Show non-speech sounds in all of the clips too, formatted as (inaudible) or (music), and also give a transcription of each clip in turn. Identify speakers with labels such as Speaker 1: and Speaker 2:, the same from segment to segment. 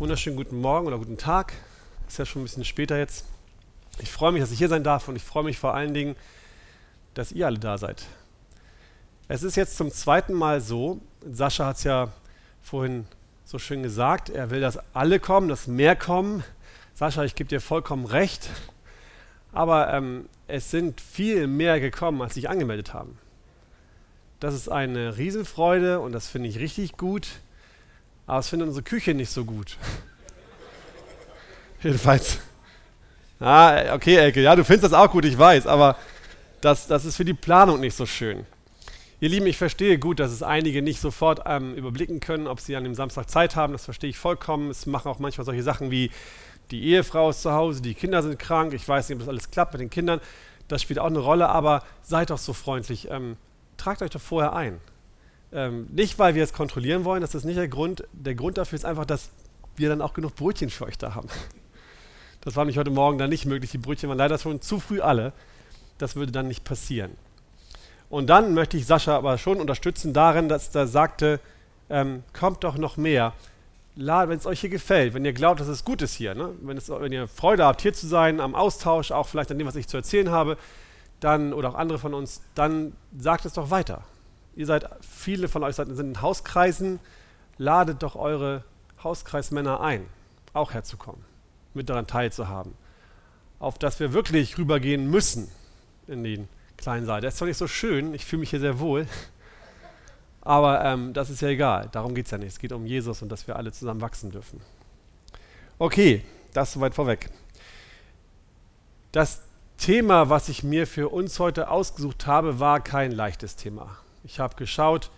Speaker 1: Wunderschönen guten Morgen oder guten Tag. Ist ja schon ein bisschen später jetzt. Ich freue mich, dass ich hier sein darf und ich freue mich vor allen Dingen, dass ihr alle da seid. Es ist jetzt zum zweiten Mal so, Sascha hat es ja vorhin so schön gesagt, er will, dass alle kommen, dass mehr kommen. Sascha, ich gebe dir vollkommen recht. Aber ähm, es sind viel mehr gekommen, als sich angemeldet haben. Das ist eine Riesenfreude und das finde ich richtig gut. Aber es findet unsere Küche nicht so gut. (laughs) Jedenfalls. Ah, okay, Elke, ja, du findest das auch gut, ich weiß, aber das, das ist für die Planung nicht so schön. Ihr Lieben, ich verstehe gut, dass es einige nicht sofort ähm, überblicken können, ob sie an dem Samstag Zeit haben. Das verstehe ich vollkommen. Es machen auch manchmal solche Sachen wie die Ehefrau ist zu Hause, die Kinder sind krank. Ich weiß nicht, ob das alles klappt mit den Kindern. Das spielt auch eine Rolle, aber seid doch so freundlich. Ähm, tragt euch doch vorher ein. Ähm, nicht, weil wir es kontrollieren wollen, das ist nicht der Grund. Der Grund dafür ist einfach, dass wir dann auch genug Brötchen für euch da haben. Das war nämlich heute Morgen dann nicht möglich. Die Brötchen waren leider schon zu früh alle. Das würde dann nicht passieren. Und dann möchte ich Sascha aber schon unterstützen darin, dass er sagte, ähm, kommt doch noch mehr. Wenn es euch hier gefällt, wenn ihr glaubt, dass es gut ist hier, ne? wenn, es, wenn ihr Freude habt, hier zu sein, am Austausch, auch vielleicht an dem, was ich zu erzählen habe, dann oder auch andere von uns, dann sagt es doch weiter. Ihr seid, viele von euch sind in Hauskreisen, ladet doch eure Hauskreismänner ein, auch herzukommen, mit daran teilzuhaben. Auf dass wir wirklich rübergehen müssen in den kleinen Saal. Der ist zwar nicht so schön, ich fühle mich hier sehr wohl, (laughs) aber ähm, das ist ja egal, darum geht es ja nicht. Es geht um Jesus und dass wir alle zusammen wachsen dürfen. Okay, das soweit vorweg. Das Thema, was ich mir für uns heute ausgesucht habe, war kein leichtes Thema. Ich habe geschaut,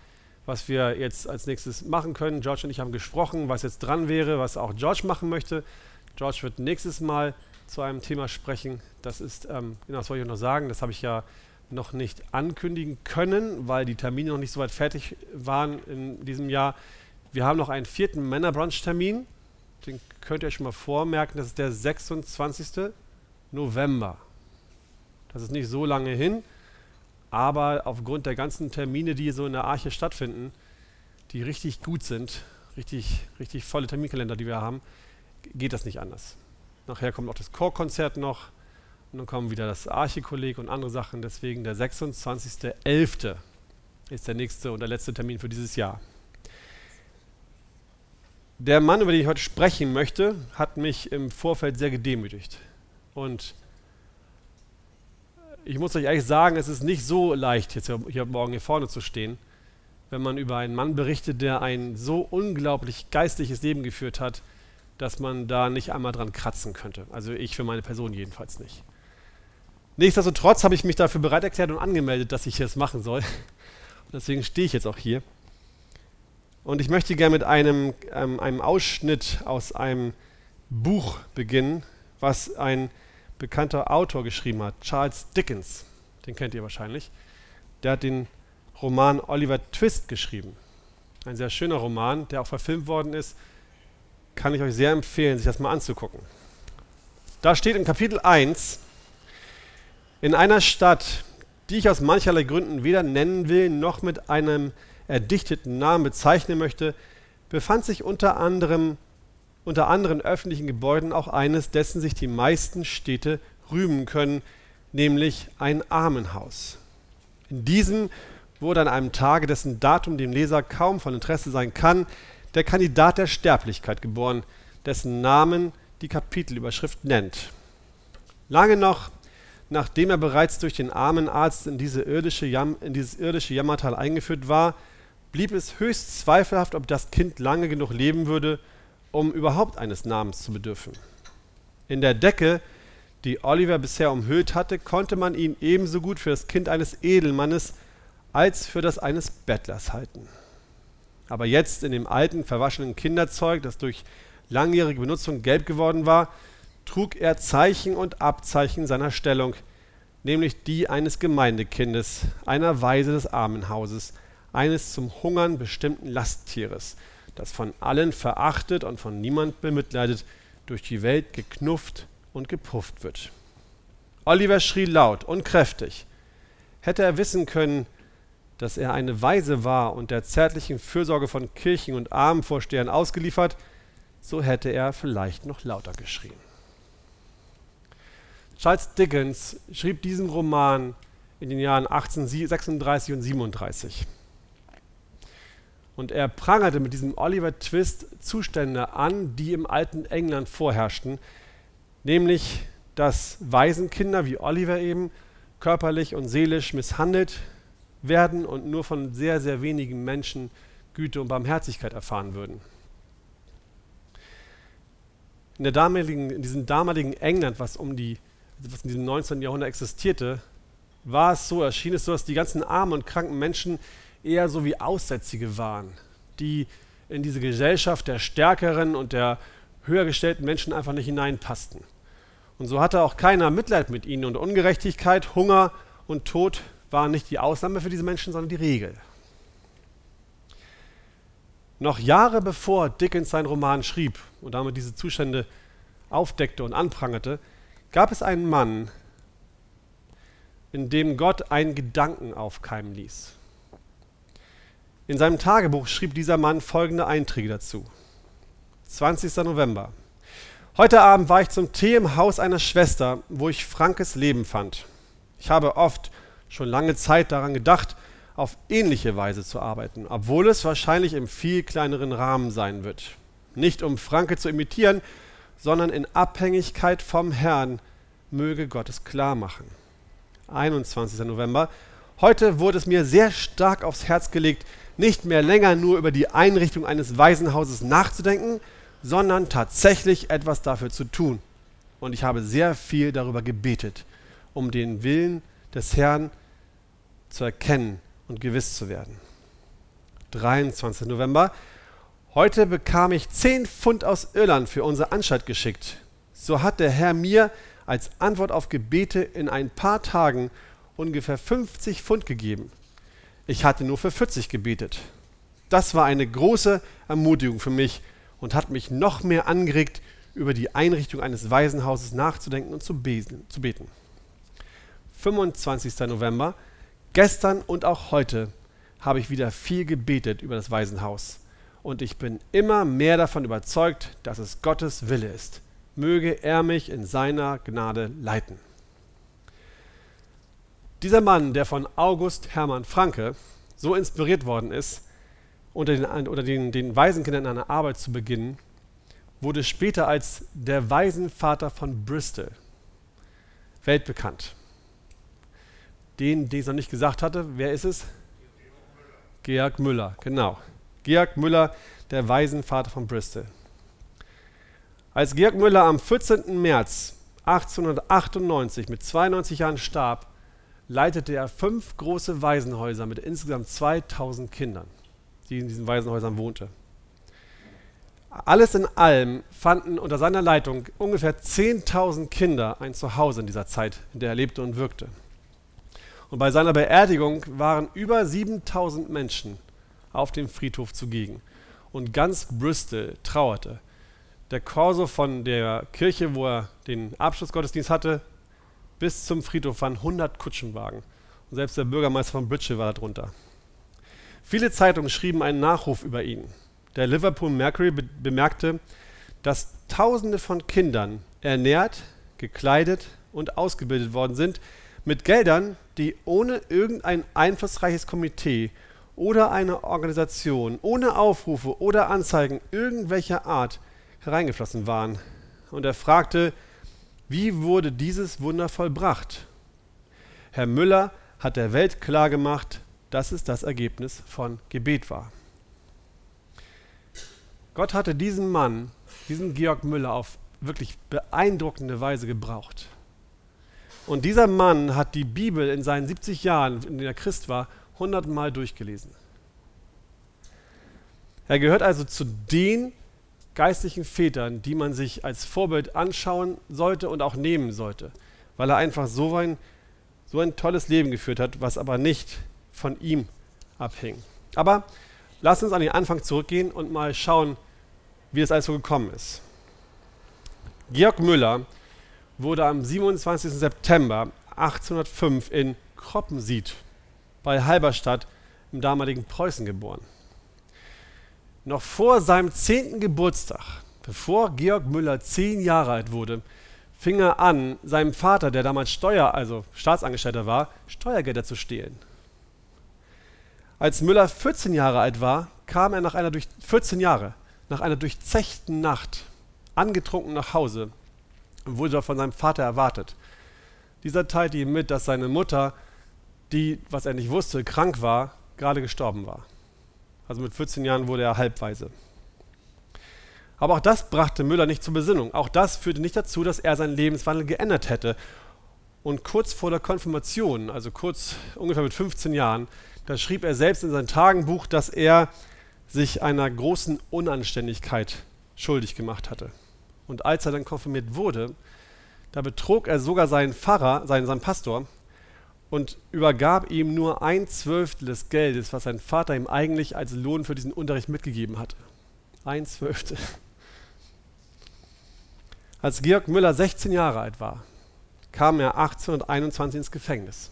Speaker 1: was wir jetzt als nächstes machen können. George und ich haben gesprochen, was jetzt dran wäre, was auch George machen möchte. George wird nächstes Mal zu einem Thema sprechen. Das ist, ähm, genau, das wollte ich noch sagen, das habe ich ja noch nicht ankündigen können, weil die Termine noch nicht so weit fertig waren in diesem Jahr. Wir haben noch einen vierten Männerbrunch-Termin. Den könnt ihr euch schon mal vormerken. Das ist der 26. November. Das ist nicht so lange hin. Aber aufgrund der ganzen Termine, die so in der Arche stattfinden, die richtig gut sind, richtig, richtig volle Terminkalender, die wir haben, geht das nicht anders. Nachher kommt auch das Chorkonzert noch und dann kommen wieder das Archikolleg und andere Sachen. Deswegen der 26.11. ist der nächste und der letzte Termin für dieses Jahr. Der Mann, über den ich heute sprechen möchte, hat mich im Vorfeld sehr gedemütigt. Und ich muss euch ehrlich sagen, es ist nicht so leicht, jetzt hier morgen hier vorne zu stehen, wenn man über einen Mann berichtet, der ein so unglaublich geistliches Leben geführt hat, dass man da nicht einmal dran kratzen könnte. Also ich für meine Person jedenfalls nicht. Nichtsdestotrotz habe ich mich dafür bereit erklärt und angemeldet, dass ich das machen soll. Und deswegen stehe ich jetzt auch hier. Und ich möchte gerne mit einem, ähm, einem Ausschnitt aus einem Buch beginnen, was ein bekannter Autor geschrieben hat, Charles Dickens. Den kennt ihr wahrscheinlich. Der hat den Roman Oliver Twist geschrieben. Ein sehr schöner Roman, der auch verfilmt worden ist. Kann ich euch sehr empfehlen, sich das mal anzugucken. Da steht in Kapitel 1, in einer Stadt, die ich aus mancherlei Gründen weder nennen will, noch mit einem erdichteten Namen bezeichnen möchte, befand sich unter anderem unter anderen öffentlichen Gebäuden auch eines, dessen sich die meisten Städte rühmen können, nämlich ein Armenhaus. In diesem wurde an einem Tage, dessen Datum dem Leser kaum von Interesse sein kann, der Kandidat der Sterblichkeit geboren, dessen Namen die Kapitelüberschrift nennt. Lange noch, nachdem er bereits durch den armen Arzt in, diese irdische Jam in dieses irdische Jammertal eingeführt war, blieb es höchst zweifelhaft, ob das Kind lange genug leben würde, um überhaupt eines Namens zu bedürfen. In der Decke, die Oliver bisher umhüllt hatte, konnte man ihn ebenso gut für das Kind eines Edelmannes als für das eines Bettlers halten. Aber jetzt in dem alten, verwaschenen Kinderzeug, das durch langjährige Benutzung gelb geworden war, trug er Zeichen und Abzeichen seiner Stellung, nämlich die eines Gemeindekindes, einer Weise des Armenhauses, eines zum Hungern bestimmten Lasttieres, das von allen verachtet und von niemand bemitleidet, durch die Welt geknufft und gepufft wird. Oliver schrie laut und kräftig. Hätte er wissen können, dass er eine Weise war und der zärtlichen Fürsorge von Kirchen und Armenvorstehern ausgeliefert, so hätte er vielleicht noch lauter geschrien. Charles Dickens schrieb diesen Roman in den Jahren 1836 und 37. Und er prangerte mit diesem Oliver Twist Zustände an, die im alten England vorherrschten, nämlich dass Waisenkinder wie Oliver eben körperlich und seelisch misshandelt werden und nur von sehr, sehr wenigen Menschen Güte und Barmherzigkeit erfahren würden. In, in diesem damaligen England, was, um die, was in diesem 19. Jahrhundert existierte, war es so, erschien es so, dass die ganzen armen und kranken Menschen eher so wie Aussätzige waren, die in diese Gesellschaft der stärkeren und der höher gestellten Menschen einfach nicht hineinpassten. Und so hatte auch keiner Mitleid mit ihnen und Ungerechtigkeit, Hunger und Tod waren nicht die Ausnahme für diese Menschen, sondern die Regel. Noch Jahre bevor Dickens seinen Roman schrieb und damit diese Zustände aufdeckte und anprangerte, gab es einen Mann, in dem Gott einen Gedanken aufkeimen ließ. In seinem Tagebuch schrieb dieser Mann folgende Einträge dazu. 20. November. Heute Abend war ich zum Tee im Haus einer Schwester, wo ich Frankes Leben fand. Ich habe oft schon lange Zeit daran gedacht, auf ähnliche Weise zu arbeiten, obwohl es wahrscheinlich im viel kleineren Rahmen sein wird. Nicht um Franke zu imitieren, sondern in Abhängigkeit vom Herrn möge Gott es klar machen. 21. November. Heute wurde es mir sehr stark aufs Herz gelegt, nicht mehr länger nur über die Einrichtung eines Waisenhauses nachzudenken, sondern tatsächlich etwas dafür zu tun. Und ich habe sehr viel darüber gebetet, um den Willen des Herrn zu erkennen und gewiss zu werden. 23. November. Heute bekam ich 10 Pfund aus Irland für unsere Anstalt geschickt. So hat der Herr mir als Antwort auf Gebete in ein paar Tagen ungefähr 50 Pfund gegeben. Ich hatte nur für 40 gebetet. Das war eine große Ermutigung für mich und hat mich noch mehr angeregt, über die Einrichtung eines Waisenhauses nachzudenken und zu beten. 25. November. Gestern und auch heute habe ich wieder viel gebetet über das Waisenhaus. Und ich bin immer mehr davon überzeugt, dass es Gottes Wille ist. Möge er mich in seiner Gnade leiten. Dieser Mann, der von August Hermann Franke so inspiriert worden ist, unter den, unter den, den Waisenkindern eine Arbeit zu beginnen, wurde später als der Waisenvater von Bristol weltbekannt. Den, den ich noch nicht gesagt hatte, wer ist es? Georg Müller, genau. Georg Müller, der Waisenvater von Bristol. Als Georg Müller am 14. März 1898 mit 92 Jahren starb, leitete er fünf große Waisenhäuser mit insgesamt 2000 Kindern, die in diesen Waisenhäusern wohnte. Alles in allem fanden unter seiner Leitung ungefähr 10.000 Kinder ein Zuhause in dieser Zeit, in der er lebte und wirkte. Und bei seiner Beerdigung waren über 7000 Menschen auf dem Friedhof zugegen. Und ganz Bristol trauerte. Der Korso von der Kirche, wo er den Abschlussgottesdienst hatte, bis zum Friedhof waren 100 Kutschenwagen. Und selbst der Bürgermeister von Bridge war darunter. Viele Zeitungen schrieben einen Nachruf über ihn. Der Liverpool Mercury be bemerkte, dass Tausende von Kindern ernährt, gekleidet und ausgebildet worden sind mit Geldern, die ohne irgendein einflussreiches Komitee oder eine Organisation, ohne Aufrufe oder Anzeigen irgendwelcher Art hereingeflossen waren. Und er fragte, wie wurde dieses Wunder vollbracht? Herr Müller hat der Welt klargemacht, dass es das Ergebnis von Gebet war. Gott hatte diesen Mann, diesen Georg Müller, auf wirklich beeindruckende Weise gebraucht. Und dieser Mann hat die Bibel in seinen 70 Jahren, in denen er Christ war, hundertmal durchgelesen. Er gehört also zu den geistlichen Vätern, die man sich als Vorbild anschauen sollte und auch nehmen sollte, weil er einfach so ein, so ein tolles Leben geführt hat, was aber nicht von ihm abhing. Aber lass uns an den Anfang zurückgehen und mal schauen, wie es alles so gekommen ist. Georg Müller wurde am 27. September 1805 in Kroppensied bei Halberstadt im damaligen Preußen geboren. Noch vor seinem zehnten Geburtstag Bevor Georg Müller zehn Jahre alt wurde, fing er an, seinem Vater, der damals Steuer, also Staatsangestellter war, Steuergelder zu stehlen. Als Müller 14 Jahre alt war, kam er nach einer durch 14 Jahre nach einer durchzechten Nacht angetrunken nach Hause und wurde von seinem Vater erwartet. Dieser teilte ihm mit, dass seine Mutter, die, was er nicht wusste, krank war, gerade gestorben war. Also mit 14 Jahren wurde er halbweise. Aber auch das brachte Müller nicht zur Besinnung. Auch das führte nicht dazu, dass er seinen Lebenswandel geändert hätte. Und kurz vor der Konfirmation, also kurz ungefähr mit 15 Jahren, da schrieb er selbst in sein Tagebuch, dass er sich einer großen Unanständigkeit schuldig gemacht hatte. Und als er dann konfirmiert wurde, da betrog er sogar seinen Pfarrer, seinen, seinen Pastor, und übergab ihm nur ein Zwölftel des Geldes, was sein Vater ihm eigentlich als Lohn für diesen Unterricht mitgegeben hatte. Ein Zwölftel. Als Georg Müller 16 Jahre alt war, kam er 1821 ins Gefängnis,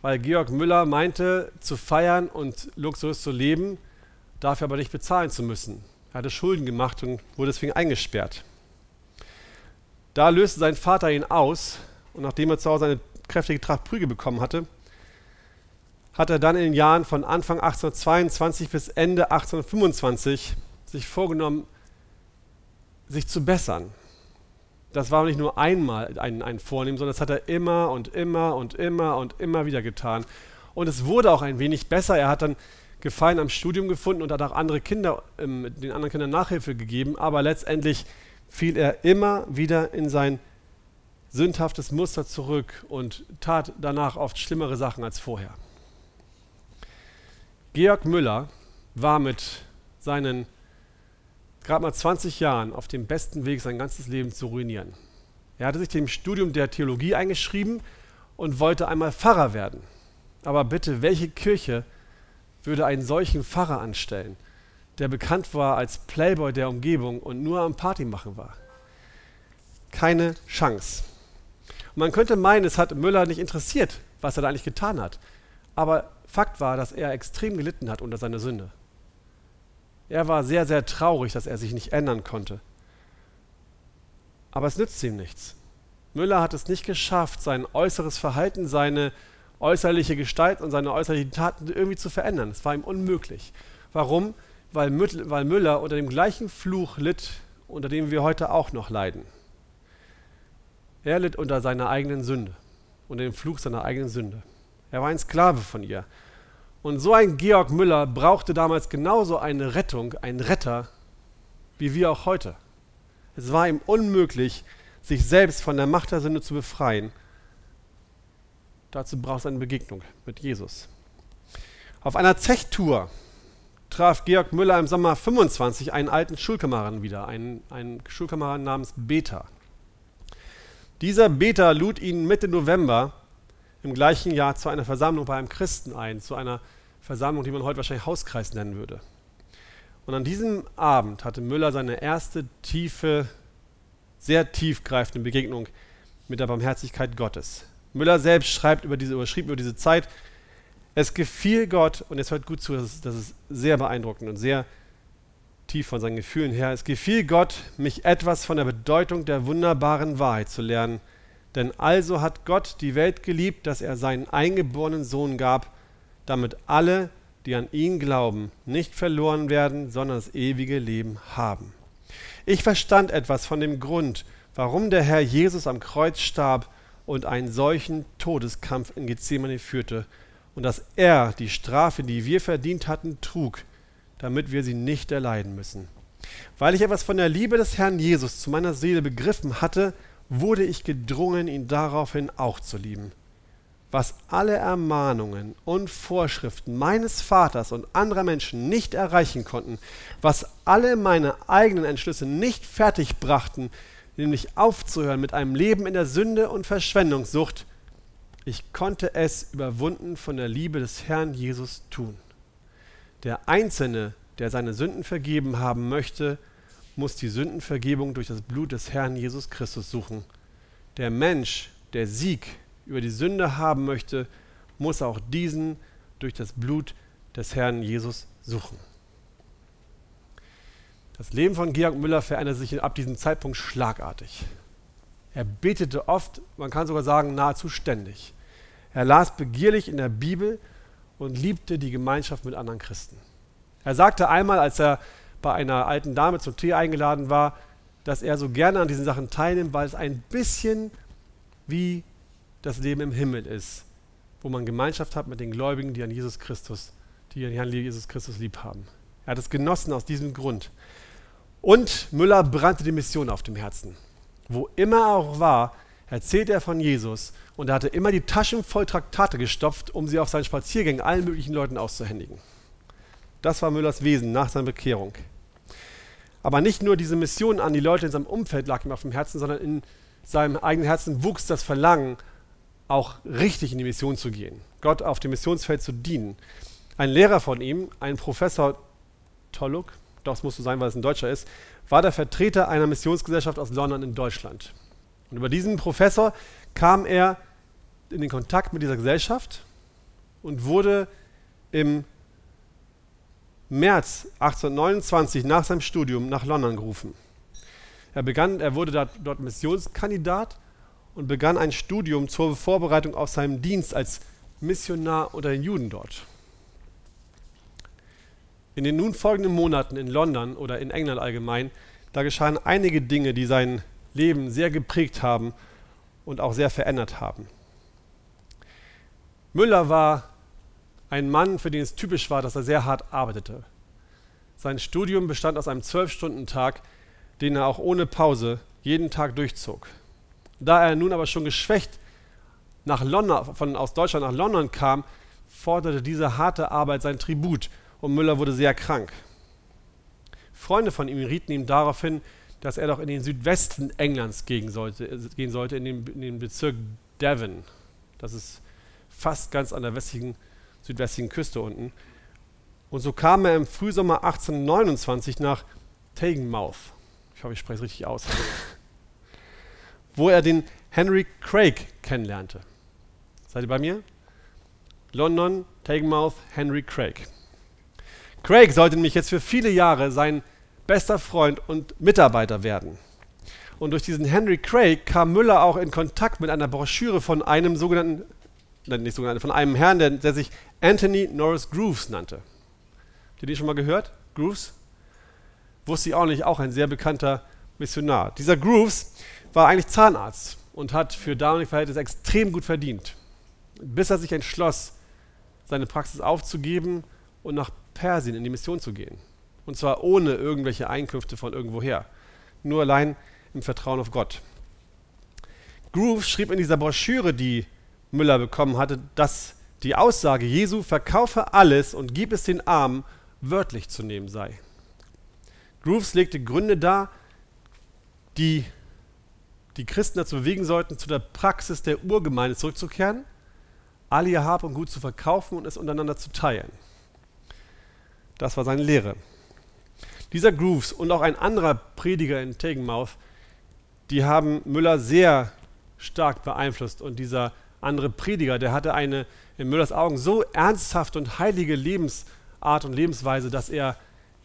Speaker 1: weil Georg Müller meinte, zu feiern und luxuriös zu leben, dafür aber nicht bezahlen zu müssen. Er hatte Schulden gemacht und wurde deswegen eingesperrt. Da löste sein Vater ihn aus und nachdem er zu Hause eine kräftige Tracht Prügel bekommen hatte, hat er dann in den Jahren von Anfang 1822 bis Ende 1825 sich vorgenommen, sich zu bessern. Das war nicht nur einmal ein, ein Vornehmen, sondern das hat er immer und immer und immer und immer wieder getan. Und es wurde auch ein wenig besser. Er hat dann Gefallen am Studium gefunden und hat auch andere Kinder, ähm, den anderen Kindern Nachhilfe gegeben, aber letztendlich fiel er immer wieder in sein sündhaftes Muster zurück und tat danach oft schlimmere Sachen als vorher. Georg Müller war mit seinen gerade mal 20 Jahren auf dem besten Weg, sein ganzes Leben zu ruinieren. Er hatte sich dem Studium der Theologie eingeschrieben und wollte einmal Pfarrer werden. Aber bitte, welche Kirche würde einen solchen Pfarrer anstellen, der bekannt war als Playboy der Umgebung und nur am Party machen war? Keine Chance. Man könnte meinen, es hat Müller nicht interessiert, was er da eigentlich getan hat. Aber Fakt war, dass er extrem gelitten hat unter seiner Sünde. Er war sehr, sehr traurig, dass er sich nicht ändern konnte. Aber es nützt ihm nichts. Müller hat es nicht geschafft, sein äußeres Verhalten, seine äußerliche Gestalt und seine äußerlichen Taten irgendwie zu verändern. Es war ihm unmöglich. Warum? Weil Müller unter dem gleichen Fluch litt, unter dem wir heute auch noch leiden. Er litt unter seiner eigenen Sünde, unter dem Fluch seiner eigenen Sünde. Er war ein Sklave von ihr. Und so ein Georg Müller brauchte damals genauso eine Rettung, einen Retter, wie wir auch heute. Es war ihm unmöglich, sich selbst von der Macht der Sünde zu befreien Dazu braucht es eine Begegnung mit Jesus. Auf einer Zechtour traf Georg Müller im Sommer 25 einen alten Schulkameraden wieder, einen, einen Schulkameraden namens Beta. Dieser Beta lud ihn Mitte November im gleichen Jahr zu einer Versammlung bei einem Christen ein, zu einer Versammlung, die man heute wahrscheinlich Hauskreis nennen würde. Und an diesem Abend hatte Müller seine erste tiefe, sehr tiefgreifende Begegnung mit der Barmherzigkeit Gottes. Müller selbst schreibt über diese, oder schrieb über diese Zeit, es gefiel Gott, und jetzt hört gut zu, das ist, das ist sehr beeindruckend und sehr tief von seinen Gefühlen her, es gefiel Gott, mich etwas von der Bedeutung der wunderbaren Wahrheit zu lernen. Denn also hat Gott die Welt geliebt, dass er seinen eingeborenen Sohn gab, damit alle, die an ihn glauben, nicht verloren werden, sondern das ewige Leben haben. Ich verstand etwas von dem Grund, warum der Herr Jesus am Kreuz starb und einen solchen Todeskampf in Gethsemane führte und dass er die Strafe, die wir verdient hatten, trug, damit wir sie nicht erleiden müssen. Weil ich etwas von der Liebe des Herrn Jesus zu meiner Seele begriffen hatte, wurde ich gedrungen, ihn daraufhin auch zu lieben. Was alle Ermahnungen und Vorschriften meines Vaters und anderer Menschen nicht erreichen konnten, was alle meine eigenen Entschlüsse nicht fertig brachten, nämlich aufzuhören mit einem Leben in der Sünde und Verschwendungssucht, ich konnte es überwunden von der Liebe des Herrn Jesus tun. Der Einzelne, der seine Sünden vergeben haben möchte, muss die Sündenvergebung durch das Blut des Herrn Jesus Christus suchen. Der Mensch, der Sieg über die Sünde haben möchte, muss auch diesen durch das Blut des Herrn Jesus suchen. Das Leben von Georg Müller veränderte sich ab diesem Zeitpunkt schlagartig. Er betete oft, man kann sogar sagen nahezu ständig. Er las begierlich in der Bibel und liebte die Gemeinschaft mit anderen Christen. Er sagte einmal, als er bei einer alten Dame zum Tee eingeladen war, dass er so gerne an diesen Sachen teilnimmt, weil es ein bisschen wie das Leben im Himmel ist, wo man Gemeinschaft hat mit den Gläubigen, die an Jesus Christus, die an Herrn Jesus Christus lieb haben. Er hat es genossen aus diesem Grund. Und Müller brannte die Mission auf dem Herzen. Wo immer er auch war, erzählte er von Jesus und er hatte immer die Taschen voll Traktate gestopft, um sie auf seinen Spaziergängen allen möglichen Leuten auszuhändigen. Das war Müllers Wesen nach seiner Bekehrung. Aber nicht nur diese Mission an die Leute in seinem Umfeld lag ihm auf dem Herzen, sondern in seinem eigenen Herzen wuchs das Verlangen, auch richtig in die Mission zu gehen, Gott auf dem Missionsfeld zu dienen. Ein Lehrer von ihm, ein Professor Tolluk, das musste sein, weil es ein Deutscher ist, war der Vertreter einer Missionsgesellschaft aus London in Deutschland. Und über diesen Professor kam er in den Kontakt mit dieser Gesellschaft und wurde im März 1829 nach seinem Studium nach London gerufen. Er, begann, er wurde dort, Missionskandidat und begann ein Studium zur Vorbereitung auf seinen Dienst als Missionar unter den Juden dort. In den nun folgenden Monaten in London oder in England allgemein, da geschahen einige Dinge, die sein Leben sehr geprägt haben und auch sehr verändert haben. Müller war ein Mann, für den es typisch war, dass er sehr hart arbeitete. Sein Studium bestand aus einem Zwölf-Stunden-Tag, den er auch ohne Pause jeden Tag durchzog. Da er nun aber schon geschwächt nach London, von, aus Deutschland nach London kam, forderte diese harte Arbeit sein Tribut und Müller wurde sehr krank. Freunde von ihm rieten ihm daraufhin, dass er doch in den Südwesten Englands gehen sollte, gehen sollte in, den, in den Bezirk Devon. Das ist fast ganz an der westlichen südwestlichen Küste unten. Und so kam er im Frühsommer 1829 nach Tagenmouth. Ich hoffe, ich spreche es richtig aus. (laughs) wo er den Henry Craig kennenlernte. Seid ihr bei mir? London, Tagenmouth, Henry Craig. Craig sollte nämlich jetzt für viele Jahre sein bester Freund und Mitarbeiter werden. Und durch diesen Henry Craig kam Müller auch in Kontakt mit einer Broschüre von einem sogenannten nicht sogar von einem Herrn, der, der sich Anthony Norris Grooves nannte. Habt ihr die schon mal gehört? Grooves? Wusste ich auch nicht, auch ein sehr bekannter Missionar. Dieser Grooves war eigentlich Zahnarzt und hat für damalige Verhältnisse extrem gut verdient. Bis er sich entschloss, seine Praxis aufzugeben und nach Persien in die Mission zu gehen. Und zwar ohne irgendwelche Einkünfte von irgendwoher. Nur allein im Vertrauen auf Gott. Grooves schrieb in dieser Broschüre, die Müller bekommen hatte, dass die Aussage Jesu, verkaufe alles und gib es den Armen, wörtlich zu nehmen sei. Grooves legte Gründe dar, die die Christen dazu bewegen sollten, zu der Praxis der Urgemeinde zurückzukehren, alle ihr Hab und Gut zu verkaufen und es untereinander zu teilen. Das war seine Lehre. Dieser Grooves und auch ein anderer Prediger in Tegenmouth, die haben Müller sehr stark beeinflusst und dieser andere Prediger, der hatte eine in Müllers Augen so ernsthaft und heilige Lebensart und Lebensweise, dass er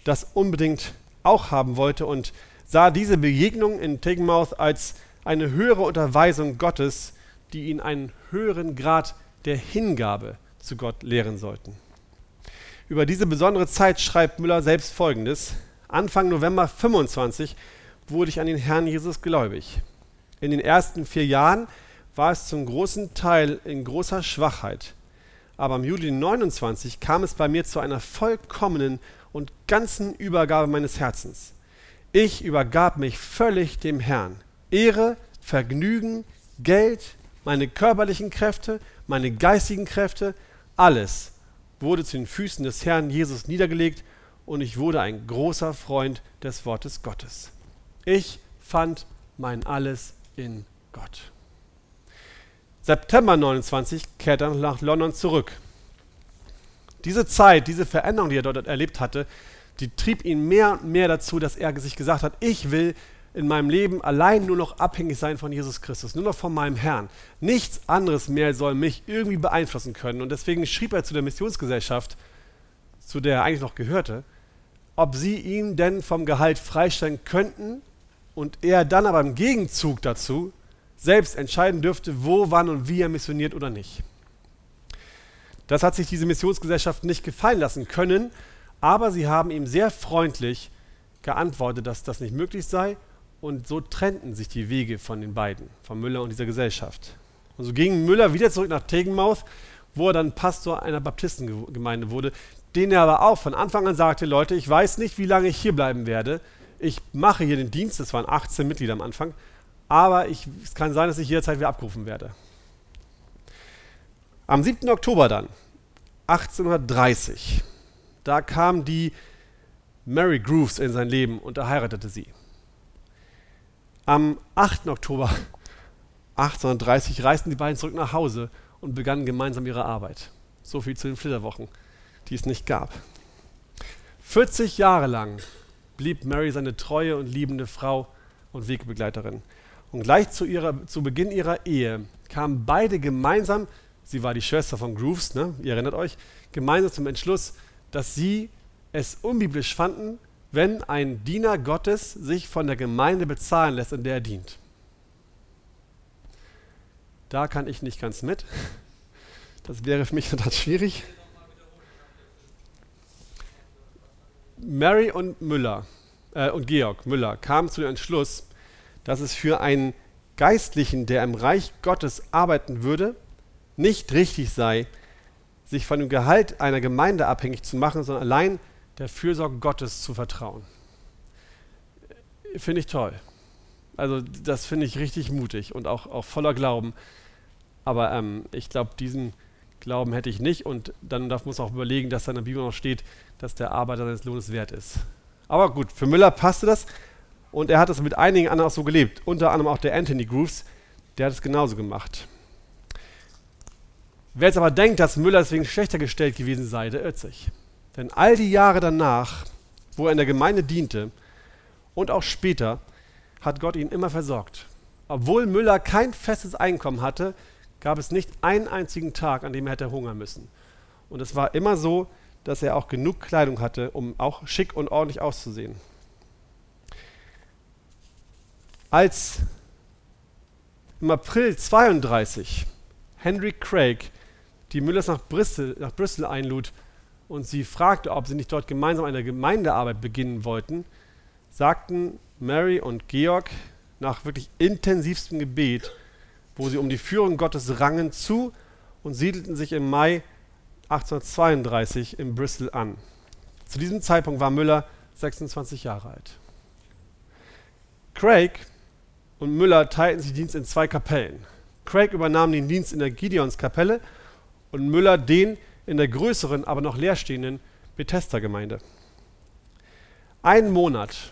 Speaker 1: das unbedingt auch haben wollte und sah diese Begegnung in Tegenmouth als eine höhere Unterweisung Gottes, die ihn einen höheren Grad der Hingabe zu Gott lehren sollten. Über diese besondere Zeit schreibt Müller selbst folgendes: Anfang November 25 wurde ich an den Herrn Jesus gläubig. In den ersten vier Jahren war es zum großen Teil in großer Schwachheit. Aber im Juli 29 kam es bei mir zu einer vollkommenen und ganzen Übergabe meines Herzens. Ich übergab mich völlig dem Herrn. Ehre, Vergnügen, Geld, meine körperlichen Kräfte, meine geistigen Kräfte, alles wurde zu den Füßen des Herrn Jesus niedergelegt und ich wurde ein großer Freund des Wortes Gottes. Ich fand mein Alles in Gott. September 29 kehrt er nach London zurück. Diese Zeit, diese Veränderung, die er dort erlebt hatte, die trieb ihn mehr und mehr dazu, dass er sich gesagt hat, ich will in meinem Leben allein nur noch abhängig sein von Jesus Christus, nur noch von meinem Herrn. Nichts anderes mehr soll mich irgendwie beeinflussen können. Und deswegen schrieb er zu der Missionsgesellschaft, zu der er eigentlich noch gehörte, ob sie ihn denn vom Gehalt freistellen könnten und er dann aber im Gegenzug dazu selbst entscheiden dürfte, wo, wann und wie er missioniert oder nicht. Das hat sich diese Missionsgesellschaft nicht gefallen lassen können, aber sie haben ihm sehr freundlich geantwortet, dass das nicht möglich sei und so trennten sich die Wege von den beiden, von Müller und dieser Gesellschaft. Und so ging Müller wieder zurück nach Tegenmouth, wo er dann Pastor einer Baptistengemeinde wurde, den er aber auch von Anfang an sagte, Leute, ich weiß nicht, wie lange ich hier bleiben werde. Ich mache hier den Dienst, das waren 18 Mitglieder am Anfang, aber ich, es kann sein, dass ich jederzeit wieder abgerufen werde. Am 7. Oktober dann, 1830, da kam die Mary Grooves in sein Leben und er heiratete sie. Am 8. Oktober 1830 reisten die beiden zurück nach Hause und begannen gemeinsam ihre Arbeit. So viel zu den Flitterwochen, die es nicht gab. 40 Jahre lang blieb Mary seine treue und liebende Frau und Wegbegleiterin. Und gleich zu, ihrer, zu Beginn ihrer Ehe kamen beide gemeinsam, sie war die Schwester von Grooves, ne, ihr erinnert euch, gemeinsam zum Entschluss, dass sie es unbiblisch fanden, wenn ein Diener Gottes sich von der Gemeinde bezahlen lässt, in der er dient. Da kann ich nicht ganz mit. Das wäre für mich (laughs) dann schwierig. Mary und Müller äh, und Georg Müller kamen zu dem Entschluss, dass es für einen Geistlichen, der im Reich Gottes arbeiten würde, nicht richtig sei, sich von dem Gehalt einer Gemeinde abhängig zu machen, sondern allein der Fürsorge Gottes zu vertrauen. Finde ich toll. Also das finde ich richtig mutig und auch, auch voller Glauben. Aber ähm, ich glaube, diesen Glauben hätte ich nicht. Und dann darf man auch überlegen, dass da in der Bibel noch steht, dass der Arbeiter seines Lohnes wert ist. Aber gut, für Müller passte das. Und er hat es mit einigen anderen auch so gelebt. Unter anderem auch der Anthony Grooves, der hat es genauso gemacht. Wer jetzt aber denkt, dass Müller deswegen schlechter gestellt gewesen sei, der irrt sich. Denn all die Jahre danach, wo er in der Gemeinde diente und auch später, hat Gott ihn immer versorgt. Obwohl Müller kein festes Einkommen hatte, gab es nicht einen einzigen Tag, an dem er hätte hungern müssen. Und es war immer so, dass er auch genug Kleidung hatte, um auch schick und ordentlich auszusehen. Als im April 32 Henry Craig die Müllers nach Brüssel, nach Brüssel einlud und sie fragte, ob sie nicht dort gemeinsam eine Gemeindearbeit beginnen wollten, sagten Mary und Georg nach wirklich intensivstem Gebet, wo sie um die Führung Gottes rangen, zu und siedelten sich im Mai 1832 in Bristol an. Zu diesem Zeitpunkt war Müller 26 Jahre alt. Craig und Müller teilten sich Dienst in zwei Kapellen. Craig übernahm den Dienst in der Gideonskapelle und Müller den in der größeren, aber noch leerstehenden Bethesda-Gemeinde. Einen Monat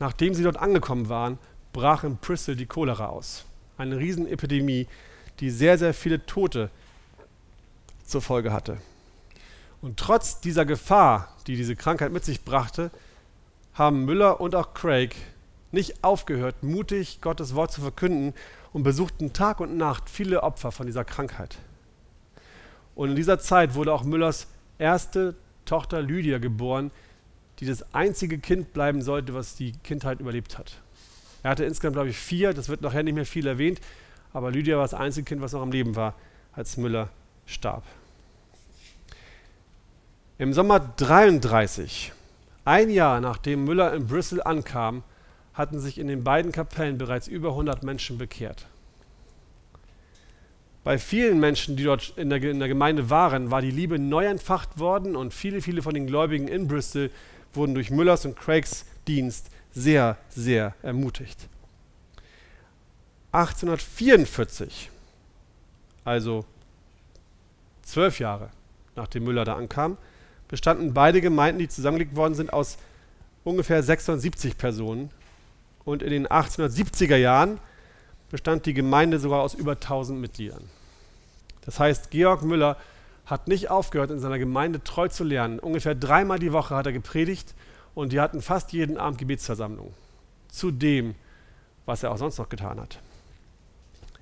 Speaker 1: nachdem sie dort angekommen waren, brach in Bristol die Cholera aus. Eine Riesenepidemie, die sehr, sehr viele Tote zur Folge hatte. Und trotz dieser Gefahr, die diese Krankheit mit sich brachte, haben Müller und auch Craig nicht aufgehört, mutig Gottes Wort zu verkünden und besuchten Tag und Nacht viele Opfer von dieser Krankheit. Und in dieser Zeit wurde auch Müllers erste Tochter Lydia geboren, die das einzige Kind bleiben sollte, was die Kindheit überlebt hat. Er hatte insgesamt, glaube ich, vier, das wird nachher nicht mehr viel erwähnt, aber Lydia war das einzige Kind, was noch am Leben war, als Müller starb. Im Sommer 33, ein Jahr nachdem Müller in Brüssel ankam, hatten sich in den beiden Kapellen bereits über 100 Menschen bekehrt. Bei vielen Menschen, die dort in der, in der, Gemeinde waren, war die Liebe neu entfacht worden und viele, viele von den Gläubigen in Bristol wurden durch Müllers und Craigs Dienst sehr, sehr ermutigt. 1844, also zwölf Jahre nachdem Müller da ankam, bestanden beide Gemeinden, die zusammengelegt worden sind, aus ungefähr 670 Personen. Und in den 1870er Jahren bestand die Gemeinde sogar aus über 1000 Mitgliedern. Das heißt, Georg Müller hat nicht aufgehört, in seiner Gemeinde treu zu lernen. Ungefähr dreimal die Woche hat er gepredigt und die hatten fast jeden Abend Gebetsversammlung. Zu dem, was er auch sonst noch getan hat.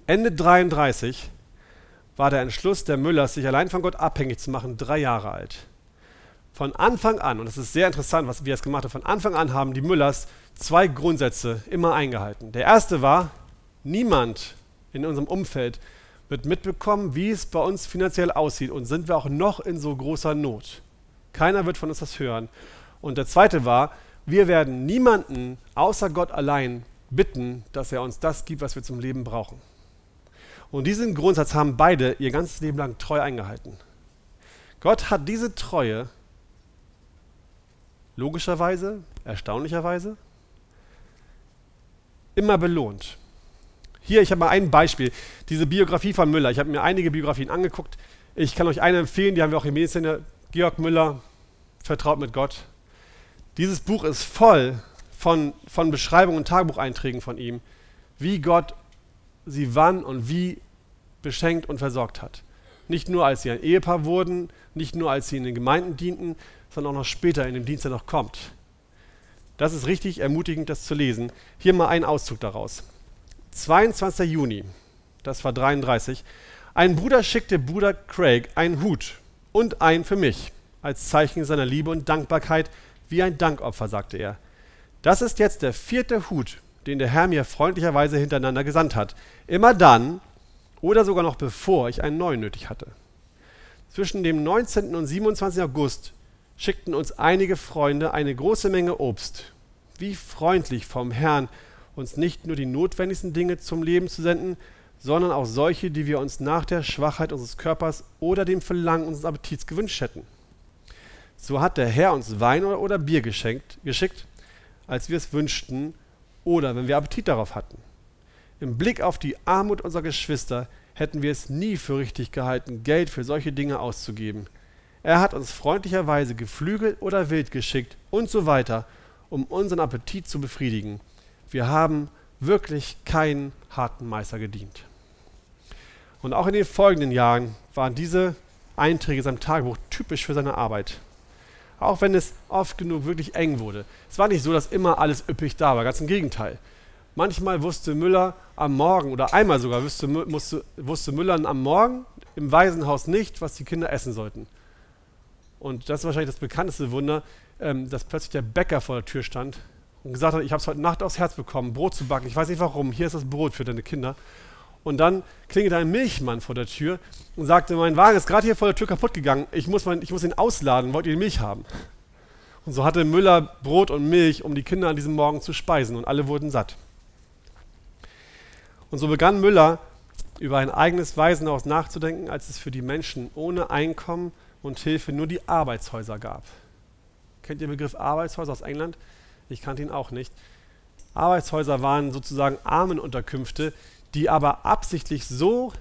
Speaker 1: Ende 33 war der Entschluss der Müllers, sich allein von Gott abhängig zu machen, drei Jahre alt. Von Anfang an, und das ist sehr interessant, was wir jetzt gemacht haben, von Anfang an haben die Müllers zwei Grundsätze immer eingehalten. Der erste war, niemand in unserem Umfeld wird mitbekommen, wie es bei uns finanziell aussieht und sind wir auch noch in so großer Not. Keiner wird von uns das hören. Und der zweite war, wir werden niemanden außer Gott allein bitten, dass er uns das gibt, was wir zum Leben brauchen. Und diesen Grundsatz haben beide ihr ganzes Leben lang treu eingehalten. Gott hat diese Treue logischerweise, erstaunlicherweise, immer belohnt. Hier, ich habe mal ein Beispiel. Diese Biografie von Müller. Ich habe mir einige Biografien angeguckt. Ich kann euch eine empfehlen, die haben wir auch im Mediziner. Georg Müller, Vertraut mit Gott. Dieses Buch ist voll von, von Beschreibungen und Tagebucheinträgen von ihm, wie Gott sie wann und wie beschenkt und versorgt hat. Nicht nur, als sie ein Ehepaar wurden, nicht nur, als sie in den Gemeinden dienten, sondern auch noch später in dem Dienst, der noch kommt. Das ist richtig ermutigend, das zu lesen. Hier mal ein Auszug daraus. 22. Juni, das war 33. Ein Bruder schickte Bruder Craig einen Hut und einen für mich, als Zeichen seiner Liebe und Dankbarkeit, wie ein Dankopfer, sagte er. Das ist jetzt der vierte Hut, den der Herr mir freundlicherweise hintereinander gesandt hat. Immer dann oder sogar noch bevor ich einen neuen nötig hatte. Zwischen dem 19. und 27. August schickten uns einige Freunde eine große Menge Obst. Wie freundlich vom Herrn, uns nicht nur die notwendigsten Dinge zum Leben zu senden, sondern auch solche, die wir uns nach der Schwachheit unseres Körpers oder dem Verlangen unseres Appetits gewünscht hätten. So hat der Herr uns Wein oder, Bier geschenkt, geschickt, als wir es wünschten oder wenn wir Appetit darauf hatten. Im Blick auf die Armut unserer Geschwister hätten wir es nie für richtig gehalten, Geld für solche Dinge auszugeben. Er hat uns freundlicherweise Geflügel oder Wild geschickt und so weiter, um unseren Appetit zu befriedigen. Wir haben wirklich keinen harten Meister gedient. Und auch in den folgenden Jahren waren diese Einträge in seinem Tagebuch typisch für seine Arbeit. Auch wenn es oft genug wirklich eng wurde. Es war nicht so, dass immer alles üppig da war, ganz im Gegenteil. Manchmal wusste Müller am Morgen oder einmal sogar wusste, musste, wusste Müller am Morgen im Waisenhaus nicht, was die Kinder essen sollten. Und das ist wahrscheinlich das bekannteste Wunder, ähm, dass plötzlich der Bäcker vor der Tür stand und gesagt hat, ich habe es heute Nacht aufs Herz bekommen, Brot zu backen. Ich weiß nicht warum, hier ist das Brot für deine Kinder. Und dann klingelte ein Milchmann vor der Tür und sagte, mein Wagen ist gerade hier vor der Tür kaputt gegangen, ich muss, mein, ich muss ihn ausladen, wollt ihr die Milch haben? Und so hatte Müller Brot und Milch, um die Kinder an diesem Morgen zu speisen und alle wurden satt. Und so begann Müller über ein eigenes Waisenhaus nachzudenken, als es für die Menschen ohne Einkommen und Hilfe nur die Arbeitshäuser gab. Kennt ihr den Begriff Arbeitshäuser aus England? Ich kannte ihn auch nicht. Arbeitshäuser waren sozusagen Armenunterkünfte, die aber absichtlich so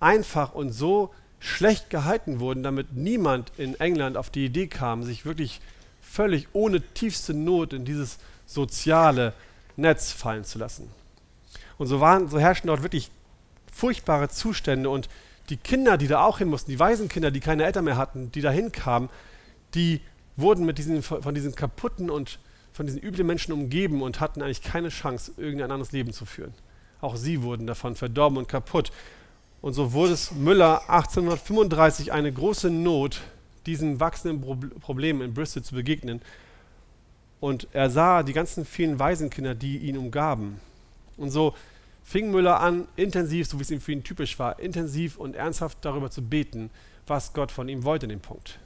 Speaker 1: einfach und so schlecht gehalten wurden, damit niemand in England auf die Idee kam, sich wirklich völlig ohne tiefste Not in dieses soziale Netz fallen zu lassen. Und so, waren, so herrschten dort wirklich furchtbare Zustände und die Kinder, die da auch hin mussten, die Waisenkinder, die keine Eltern mehr hatten, die da hinkamen, die wurden mit diesen, von diesen kaputten und von diesen üblen Menschen umgeben und hatten eigentlich keine Chance, irgendein anderes Leben zu führen. Auch sie wurden davon verdorben und kaputt. Und so wurde es Müller 1835 eine große Not, diesen wachsenden Pro Problemen in Bristol zu begegnen. Und er sah die ganzen vielen Waisenkinder, die ihn umgaben. Und so fing Müller an, intensiv, so wie es ihm für ihn typisch war, intensiv und ernsthaft darüber zu beten, was Gott von ihm wollte in dem Punkt.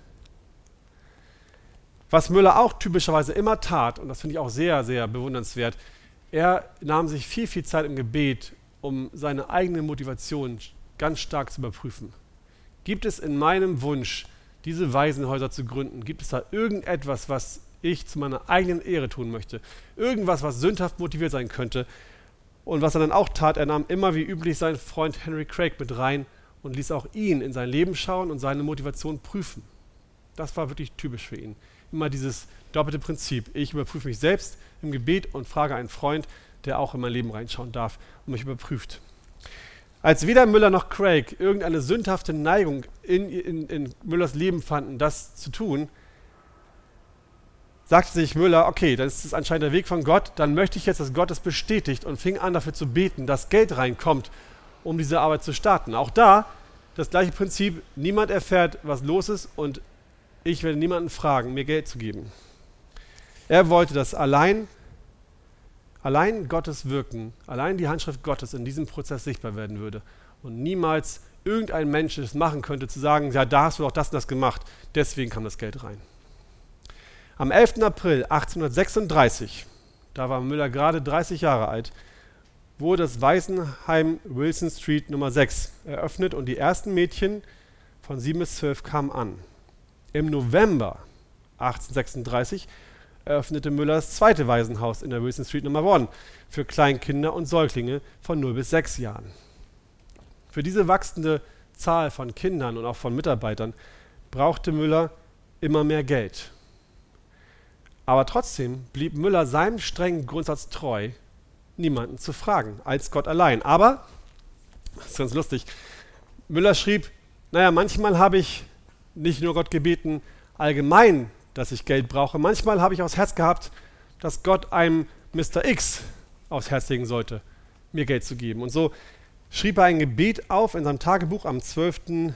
Speaker 1: Was Müller auch typischerweise immer tat, und das finde ich auch sehr, sehr bewundernswert, er nahm sich viel, viel Zeit im Gebet, um seine eigene Motivation ganz stark zu überprüfen. Gibt es in meinem Wunsch, diese Waisenhäuser zu gründen, gibt es da irgendetwas, was ich zu meiner eigenen Ehre tun möchte? Irgendwas, was sündhaft motiviert sein könnte? Und was er dann auch tat, er nahm immer wie üblich seinen Freund Henry Craig mit rein und ließ auch ihn in sein Leben schauen und seine Motivation prüfen. Das war wirklich typisch für ihn. Immer dieses doppelte Prinzip. Ich überprüfe mich selbst im Gebet und frage einen Freund, der auch in mein Leben reinschauen darf und mich überprüft. Als weder Müller noch Craig irgendeine sündhafte Neigung in, in, in Müllers Leben fanden, das zu tun, sagte sich Müller, okay, das ist anscheinend der Weg von Gott, dann möchte ich jetzt, dass Gott es bestätigt und fing an dafür zu beten, dass Geld reinkommt, um diese Arbeit zu starten. Auch da das gleiche Prinzip, niemand erfährt, was los ist und ich werde niemanden fragen, mir Geld zu geben. Er wollte, dass allein, allein Gottes Wirken, allein die Handschrift Gottes in diesem Prozess sichtbar werden würde und niemals irgendein Mensch es machen könnte, zu sagen, ja, da hast du auch das und das gemacht, deswegen kam das Geld rein. Am 11. April 1836, da war Müller gerade 30 Jahre alt, wurde das Waisenheim Wilson Street Nummer 6 eröffnet und die ersten Mädchen von 7 bis 12 kamen an. Im November 1836 eröffnete Müller das zweite Waisenhaus in der Wilson Street Nummer 1 für Kleinkinder und Säuglinge von 0 bis 6 Jahren. Für diese wachsende Zahl von Kindern und auch von Mitarbeitern brauchte Müller immer mehr Geld. Aber trotzdem blieb Müller seinem strengen Grundsatz treu, niemanden zu fragen, als Gott allein. Aber, das ist ganz lustig, Müller schrieb, naja, manchmal habe ich nicht nur Gott gebeten, allgemein, dass ich Geld brauche, manchmal habe ich aufs Herz gehabt, dass Gott einem Mr. X aufs Herz legen sollte, mir Geld zu geben. Und so schrieb er ein Gebet auf in seinem Tagebuch am 12.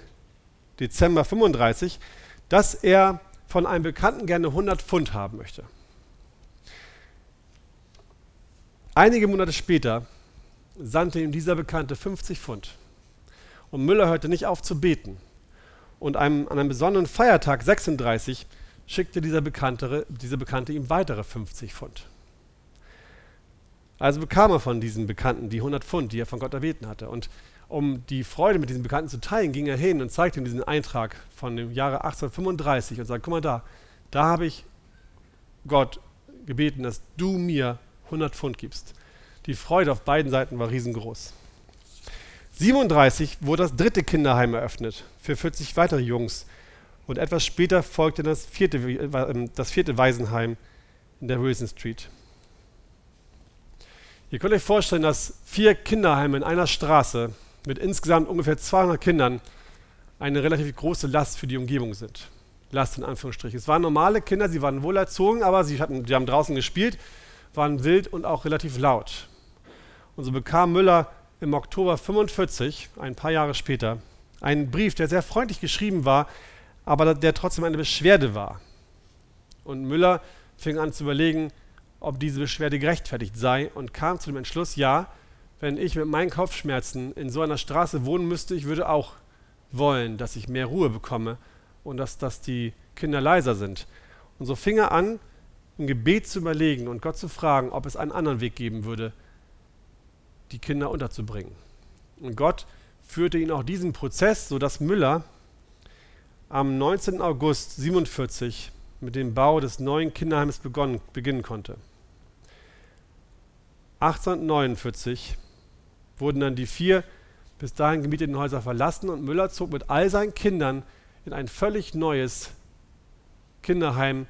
Speaker 1: Dezember 35, dass er von einem Bekannten gerne 100 Pfund haben möchte. Einige Monate später sandte ihm dieser Bekannte 50 Pfund. Und Müller hörte nicht auf zu beten. Und einem, an einem besonderen Feiertag 36 schickte dieser Bekannte, diese Bekannte ihm weitere 50 Pfund. Also bekam er von diesem Bekannten die 100 Pfund, die er von Gott erbeten hatte. Und um die Freude mit diesem Bekannten zu teilen, ging er hin und zeigte ihm diesen Eintrag von dem Jahre 1835 und sagte, guck mal da, da habe ich Gott gebeten, dass du mir 100 Pfund gibst. Die Freude auf beiden Seiten war riesengroß. 37 wurde das dritte Kinderheim eröffnet für 40 weitere Jungs und etwas später folgte das vierte, äh, das vierte Waisenheim in der Wilson Street. Ihr könnt euch vorstellen, dass vier Kinderheime in einer Straße mit insgesamt ungefähr 200 Kindern eine relativ große Last für die Umgebung sind. Last in Anführungsstrichen. Es waren normale Kinder, sie waren wohlerzogen, aber sie, hatten, sie haben draußen gespielt, waren wild und auch relativ laut. Und so bekam Müller im Oktober 45, ein paar Jahre später, einen Brief, der sehr freundlich geschrieben war, aber der trotzdem eine Beschwerde war. Und Müller fing an zu überlegen, ob diese Beschwerde gerechtfertigt sei und kam zu dem Entschluss, ja, wenn ich mit meinen Kopfschmerzen in so einer Straße wohnen müsste, ich würde auch wollen, dass ich mehr Ruhe bekomme und dass, dass die Kinder leiser sind. Und so fing er an, im Gebet zu überlegen und Gott zu fragen, ob es einen anderen Weg geben würde, die Kinder unterzubringen. Und Gott führte ihn auch diesen Prozess, sodass Müller am 19. August 47 mit dem Bau des neuen Kinderheims begonnen, beginnen konnte. 1849 wurden dann die vier bis dahin gemieteten Häuser verlassen und Müller zog mit all seinen Kindern in ein völlig neues Kinderheim,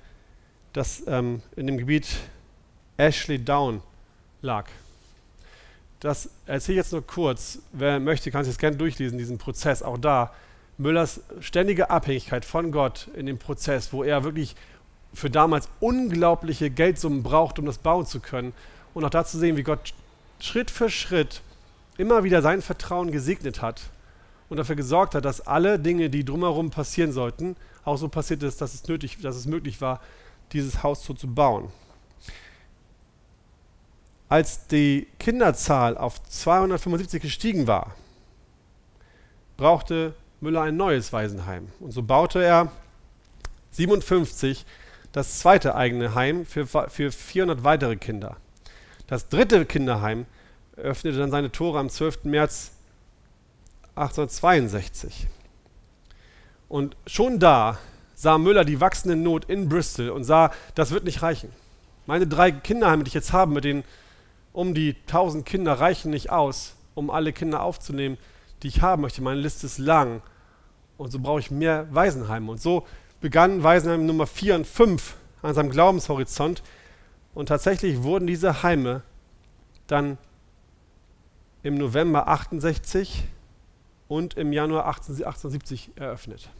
Speaker 1: das ähm, in dem Gebiet Ashley Down lag. Das erzähle ich jetzt nur kurz. Wer möchte, kann sich das gerne durchlesen, diesen Prozess. Auch da Müllers ständige Abhängigkeit von Gott in dem Prozess, wo er wirklich für damals unglaubliche Geldsummen braucht, um das bauen zu können und auch da zu sehen, wie Gott Schritt für Schritt immer wieder sein Vertrauen gesegnet hat und dafür gesorgt hat, dass alle Dinge, die drumherum passieren sollten, auch so passiert ist, dass es, nötig, dass es möglich war, dieses Haus so zu bauen. Als die Kinderzahl auf 275 gestiegen war, brauchte Müller ein neues Waisenheim. Und so baute er 57 das zweite eigene Heim für, für 400 weitere Kinder. Das dritte Kinderheim öffnete dann seine Tore am 12. März 1862. Und schon da sah Müller die wachsende Not in Bristol und sah, das wird nicht reichen. Meine drei Kinderheime, die ich jetzt habe, mit den um die 1000 Kinder, reichen nicht aus, um alle Kinder aufzunehmen, die ich haben möchte. Meine Liste ist lang und so brauche ich mehr Waisenheime. Und so begann Waisenheim Nummer 4 und 5 an seinem Glaubenshorizont und tatsächlich wurden diese Heime dann im November 68 und im Januar 1870 eröffnet.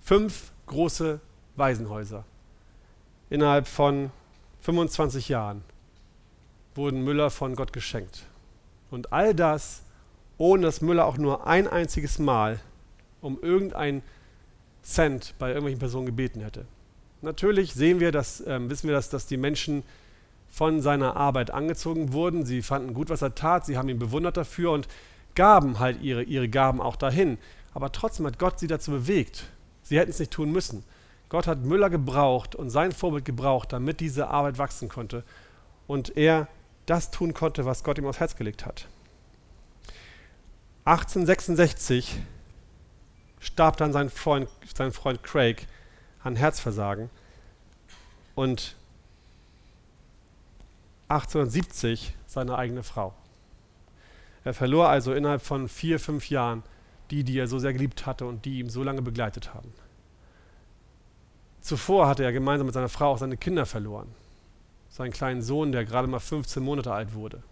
Speaker 1: Fünf große Waisenhäuser. Innerhalb von 25 Jahren wurden Müller von Gott geschenkt. Und all das, ohne dass Müller auch nur ein einziges Mal um irgendein Cent bei irgendwelchen Personen gebeten hätte. Natürlich sehen wir, dass, ähm, wissen wir, dass, dass die Menschen von seiner Arbeit angezogen wurden. Sie fanden gut, was er tat. Sie haben ihn bewundert dafür und gaben halt ihre, ihre Gaben auch dahin. Aber trotzdem hat Gott sie dazu bewegt. Sie hätten es nicht tun müssen. Gott hat Müller gebraucht und sein Vorbild gebraucht, damit diese Arbeit wachsen konnte und er das tun konnte, was Gott ihm aufs Herz gelegt hat. 1866 starb dann sein Freund, sein Freund Craig an Herzversagen und 1870 seine eigene Frau. Er verlor also innerhalb von vier, fünf Jahren die, die er so sehr geliebt hatte und die ihm so lange begleitet haben. Zuvor hatte er gemeinsam mit seiner Frau auch seine Kinder verloren. Seinen kleinen Sohn, der gerade mal 15 Monate alt wurde.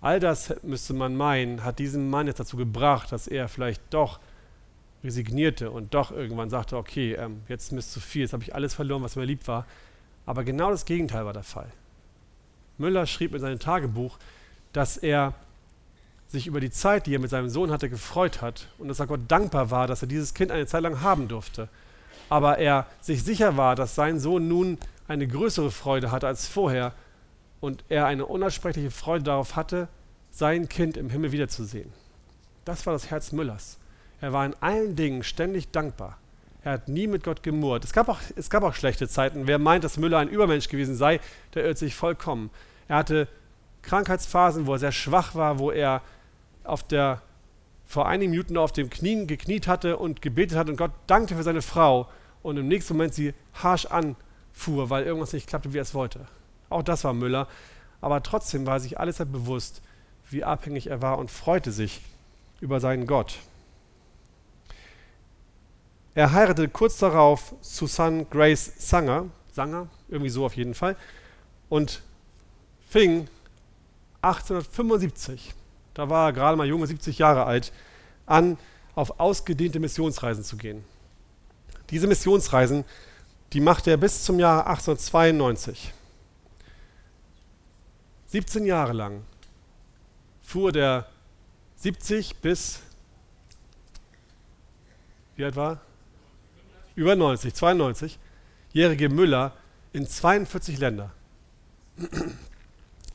Speaker 1: All das müsste man meinen, hat diesen Mann jetzt dazu gebracht, dass er vielleicht doch resignierte und doch irgendwann sagte, okay, ähm, jetzt ist es zu viel, jetzt habe ich alles verloren, was mir lieb war. Aber genau das Gegenteil war der Fall. Müller schrieb in seinem Tagebuch, dass er sich über die Zeit, die er mit seinem Sohn hatte, gefreut hat und dass er Gott dankbar war, dass er dieses Kind eine Zeit lang haben durfte. Aber er sich sicher war, dass sein Sohn nun eine größere Freude hatte als vorher und er eine unaussprechliche Freude darauf hatte, sein Kind im Himmel wiederzusehen. Das war das Herz Müllers. Er war in allen Dingen ständig dankbar. Er hat nie mit Gott gemurrt. Es gab, auch, es gab auch schlechte Zeiten. Wer meint, dass Müller ein Übermensch gewesen sei, der irrt sich vollkommen. Er hatte Krankheitsphasen, wo er sehr schwach war, wo er auf der, vor einigen Minuten auf dem Knien gekniet hatte und gebetet hat und Gott dankte für seine Frau und im nächsten Moment sie harsch anfuhr, weil irgendwas nicht klappte, wie er es wollte. Auch das war Müller. Aber trotzdem war sich alles bewusst, wie abhängig er war und freute sich über seinen Gott. Er heiratete kurz darauf Susanne Grace Sanger, Sanger, irgendwie so auf jeden Fall, und fing 1875, da war er gerade mal junge 70 Jahre alt, an, auf ausgedehnte Missionsreisen zu gehen. Diese Missionsreisen, die machte er bis zum Jahr 1892. 17 Jahre lang fuhr der 70 bis, wie alt war? Über 90, 92-jährige Müller in 42 Länder.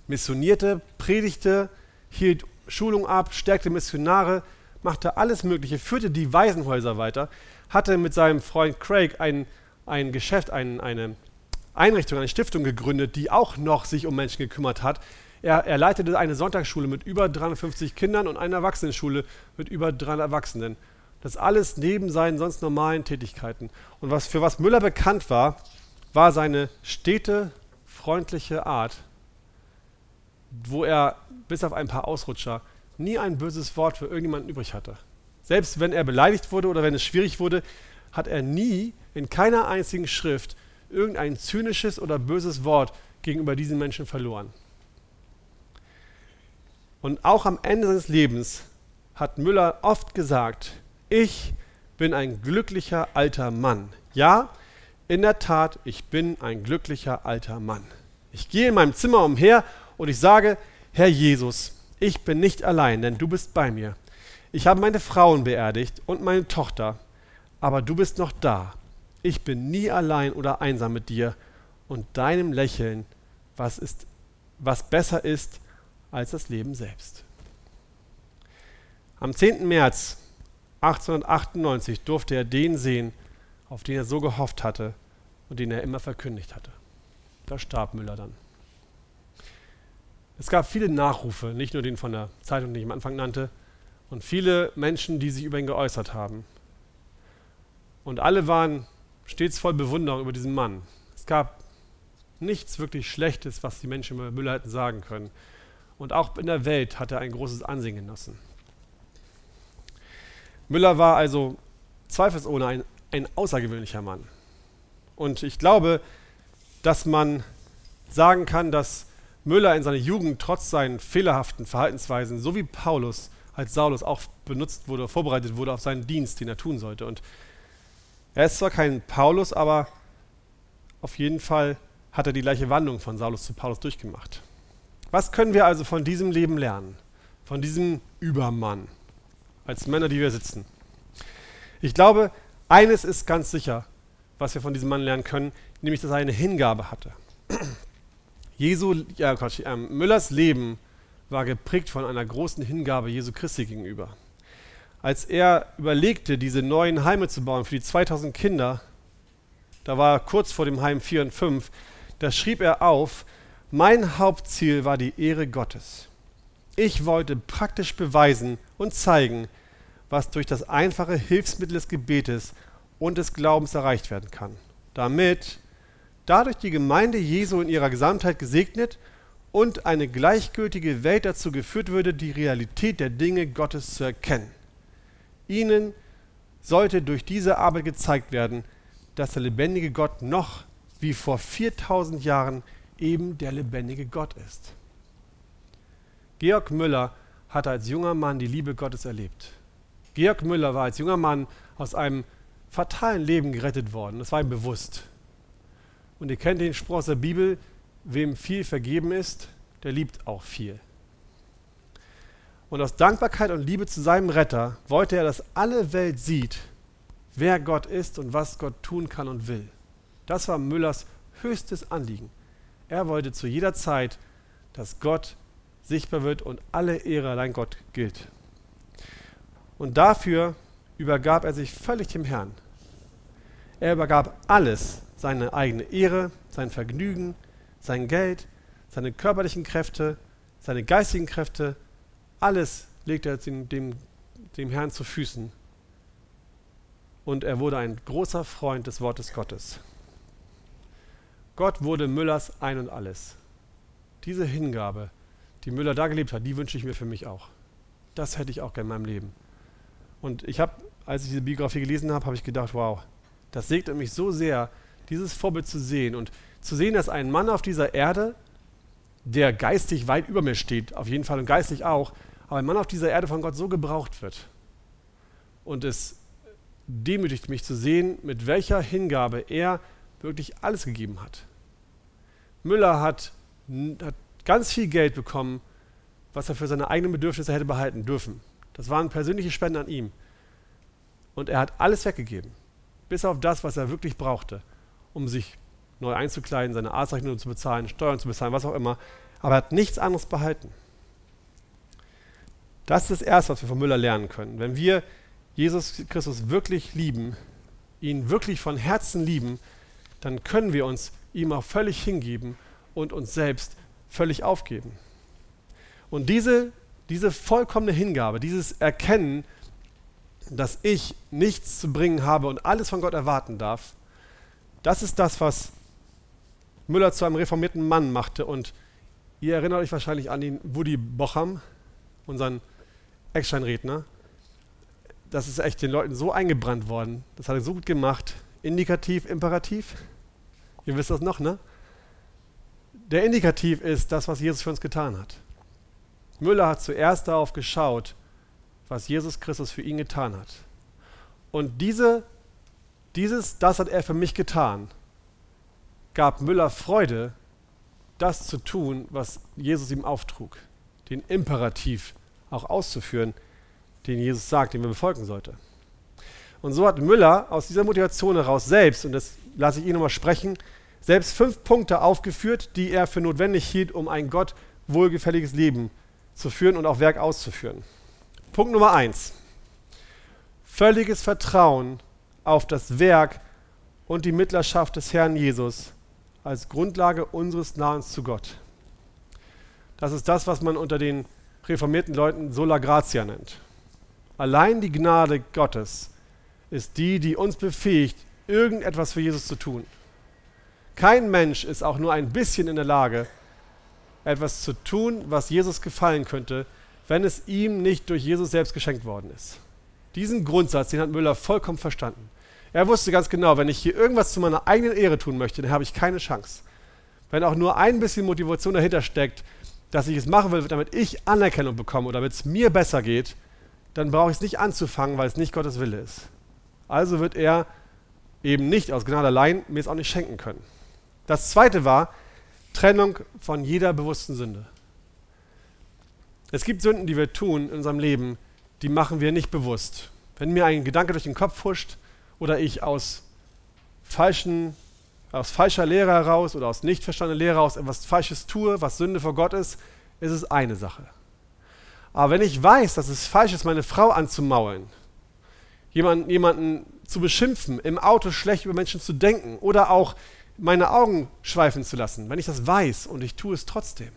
Speaker 1: Missionierte, predigte, hielt Schulung ab, stärkte Missionare, machte alles Mögliche, führte die Waisenhäuser weiter, hatte mit seinem Freund Craig ein, ein Geschäft, ein, eine Einrichtung, eine Stiftung gegründet, die auch noch sich um Menschen gekümmert hat. Er, er leitete eine Sonntagsschule mit über 350 Kindern und eine Erwachsenenschule mit über 300 Erwachsenen. Das alles neben seinen sonst normalen Tätigkeiten. Und was, für was Müller bekannt war, war seine stete, freundliche Art, wo er bis auf ein paar Ausrutscher nie ein böses Wort für irgendjemanden übrig hatte. Selbst wenn er beleidigt wurde oder wenn es schwierig wurde, hat er nie in keiner einzigen Schrift irgendein zynisches oder böses Wort gegenüber diesen Menschen verloren. Und auch am Ende seines Lebens hat Müller oft gesagt, ich bin ein glücklicher alter Mann. Ja, in der Tat, ich bin ein glücklicher alter Mann. Ich gehe in meinem Zimmer umher und ich sage, Herr Jesus, ich bin nicht allein, denn du bist bei mir. Ich habe meine Frauen beerdigt und meine Tochter, aber du bist noch da. Ich bin nie allein oder einsam mit dir und deinem Lächeln, was, ist, was besser ist als das Leben selbst. Am 10. März 1898 durfte er den sehen, auf den er so gehofft hatte und den er immer verkündigt hatte. Da starb Müller dann. Es gab viele Nachrufe, nicht nur den von der Zeitung, den ich am Anfang nannte, und viele Menschen, die sich über ihn geäußert haben. Und alle waren stets voll Bewunderung über diesen Mann. Es gab nichts wirklich Schlechtes, was die Menschen über Müller hätten sagen können. Und auch in der Welt hat er ein großes Ansehen genossen. Müller war also zweifelsohne ein, ein außergewöhnlicher Mann. Und ich glaube, dass man sagen kann, dass Müller in seiner Jugend trotz seinen fehlerhaften Verhaltensweisen, so wie Paulus als Saulus auch benutzt wurde, vorbereitet wurde auf seinen Dienst, den er tun sollte. Und er ist zwar kein Paulus, aber auf jeden Fall hat er die gleiche Wandlung von Saulus zu Paulus durchgemacht. Was können wir also von diesem Leben lernen? Von diesem Übermann? Als Männer, die wir sitzen. Ich glaube, Eines ist ganz sicher, was wir von diesem Mann lernen können, nämlich dass er eine Hingabe hatte. (clears throat) Jesu, ja, Quatsch, äh, Müllers Leben war geprägt von einer großen Hingabe Jesu Christi gegenüber. Als er überlegte, diese neuen Heime zu bauen für die 2000 Kinder, da war er kurz vor dem Heim 4 und 5, da schrieb er auf, mein Hauptziel war die Ehre Gottes. Ich wollte praktisch beweisen und zeigen, was durch das einfache Hilfsmittel des Gebetes und des Glaubens erreicht werden kann, damit dadurch die Gemeinde Jesu in ihrer Gesamtheit gesegnet und eine gleichgültige Welt dazu geführt würde, die Realität der Dinge Gottes zu erkennen. Ihnen sollte durch diese Arbeit gezeigt werden, dass der lebendige Gott noch wie vor 4000 Jahren eben der lebendige Gott ist. Georg Müller hatte als junger Mann die Liebe Gottes erlebt. Georg Müller war als junger Mann aus einem fatalen Leben gerettet worden. Das war ihm bewusst. Und ihr kennt den Spruch aus der Bibel, wem viel vergeben ist, der liebt auch viel. Und aus Dankbarkeit und Liebe zu seinem Retter wollte er, dass alle Welt sieht, wer Gott ist und was Gott tun kann und will. Das war Müllers höchstes Anliegen. Er wollte zu jeder Zeit, dass Gott sichtbar wird und alle Ehre allein Gott gilt. Und dafür übergab er sich völlig dem Herrn. Er übergab alles, seine eigene Ehre, sein Vergnügen, sein Geld, seine körperlichen Kräfte, seine geistigen Kräfte, alles legte er dem, dem, dem Herrn zu Füßen. Und er wurde ein großer Freund des Wortes Gottes. Gott wurde Müllers Ein und alles. Diese Hingabe, die Müller da gelebt hat, die wünsche ich mir für mich auch. Das hätte ich auch gerne in meinem Leben. Und ich habe, als ich diese Biografie gelesen habe, habe ich gedacht, wow, das segnet mich so sehr, dieses Vorbild zu sehen und zu sehen, dass ein Mann auf dieser Erde, der geistig weit über mir steht, auf jeden Fall und geistig auch, aber ein Mann auf dieser Erde von Gott so gebraucht wird. Und es demütigt mich zu sehen, mit welcher Hingabe er wirklich alles gegeben hat. Müller hat, hat ganz viel Geld bekommen, was er für seine eigenen Bedürfnisse hätte behalten dürfen. Das waren persönliche Spenden an ihm. Und er hat alles weggegeben, bis auf das, was er wirklich brauchte, um sich neu einzukleiden, seine Arztrechnung zu bezahlen, Steuern zu bezahlen, was auch immer. Aber er hat nichts anderes behalten. Das ist das Erste, was wir von Müller lernen können. Wenn wir Jesus Christus wirklich lieben, ihn wirklich von Herzen lieben, dann können wir uns ihm auch völlig hingeben und uns selbst völlig aufgeben. Und diese, diese vollkommene Hingabe, dieses Erkennen, dass ich nichts zu bringen habe und alles von Gott erwarten darf, das ist das, was Müller zu einem reformierten Mann machte. Und ihr erinnert euch wahrscheinlich an den Woody Bocham, unseren Ecksteinredner. Das ist echt den Leuten so eingebrannt worden. Das hat er so gut gemacht. Indikativ, Imperativ. Ihr wisst das noch, ne? Der Indikativ ist das, was Jesus für uns getan hat. Müller hat zuerst darauf geschaut, was Jesus Christus für ihn getan hat. Und diese, dieses, das hat er für mich getan, gab Müller Freude, das zu tun, was Jesus ihm auftrug, den Imperativ auch auszuführen, den Jesus sagt, den wir befolgen sollte. Und so hat Müller aus dieser Motivation heraus selbst, und das lasse ich ihn nochmal sprechen, selbst fünf Punkte aufgeführt, die er für notwendig hielt, um ein Gott wohlgefälliges Leben zu führen und auch Werk auszuführen. Punkt Nummer eins. Völliges Vertrauen auf das Werk und die Mittlerschaft des Herrn Jesus als Grundlage unseres Nahens zu Gott. Das ist das, was man unter den reformierten Leuten Sola Gratia nennt. Allein die Gnade Gottes ist die, die uns befähigt, irgendetwas für Jesus zu tun. Kein Mensch ist auch nur ein bisschen in der Lage, etwas zu tun, was Jesus gefallen könnte, wenn es ihm nicht durch Jesus selbst geschenkt worden ist. Diesen Grundsatz, den hat Müller vollkommen verstanden. Er wusste ganz genau, wenn ich hier irgendwas zu meiner eigenen Ehre tun möchte, dann habe ich keine Chance. Wenn auch nur ein bisschen Motivation dahinter steckt, dass ich es machen will, damit ich Anerkennung bekomme oder damit es mir besser geht, dann brauche ich es nicht anzufangen, weil es nicht Gottes Wille ist. Also wird er eben nicht aus Gnade allein mir es auch nicht schenken können. Das zweite war Trennung von jeder bewussten Sünde. Es gibt Sünden, die wir tun in unserem Leben, die machen wir nicht bewusst. Wenn mir ein Gedanke durch den Kopf huscht oder ich aus falschen, aus falscher Lehre heraus oder aus nicht verstandener Lehre heraus etwas Falsches tue, was Sünde vor Gott ist, ist es eine Sache. Aber wenn ich weiß, dass es falsch ist, meine Frau anzumaulen, jemanden, jemanden zu beschimpfen, im Auto schlecht über Menschen zu denken oder auch meine Augen schweifen zu lassen, wenn ich das weiß und ich tue es trotzdem,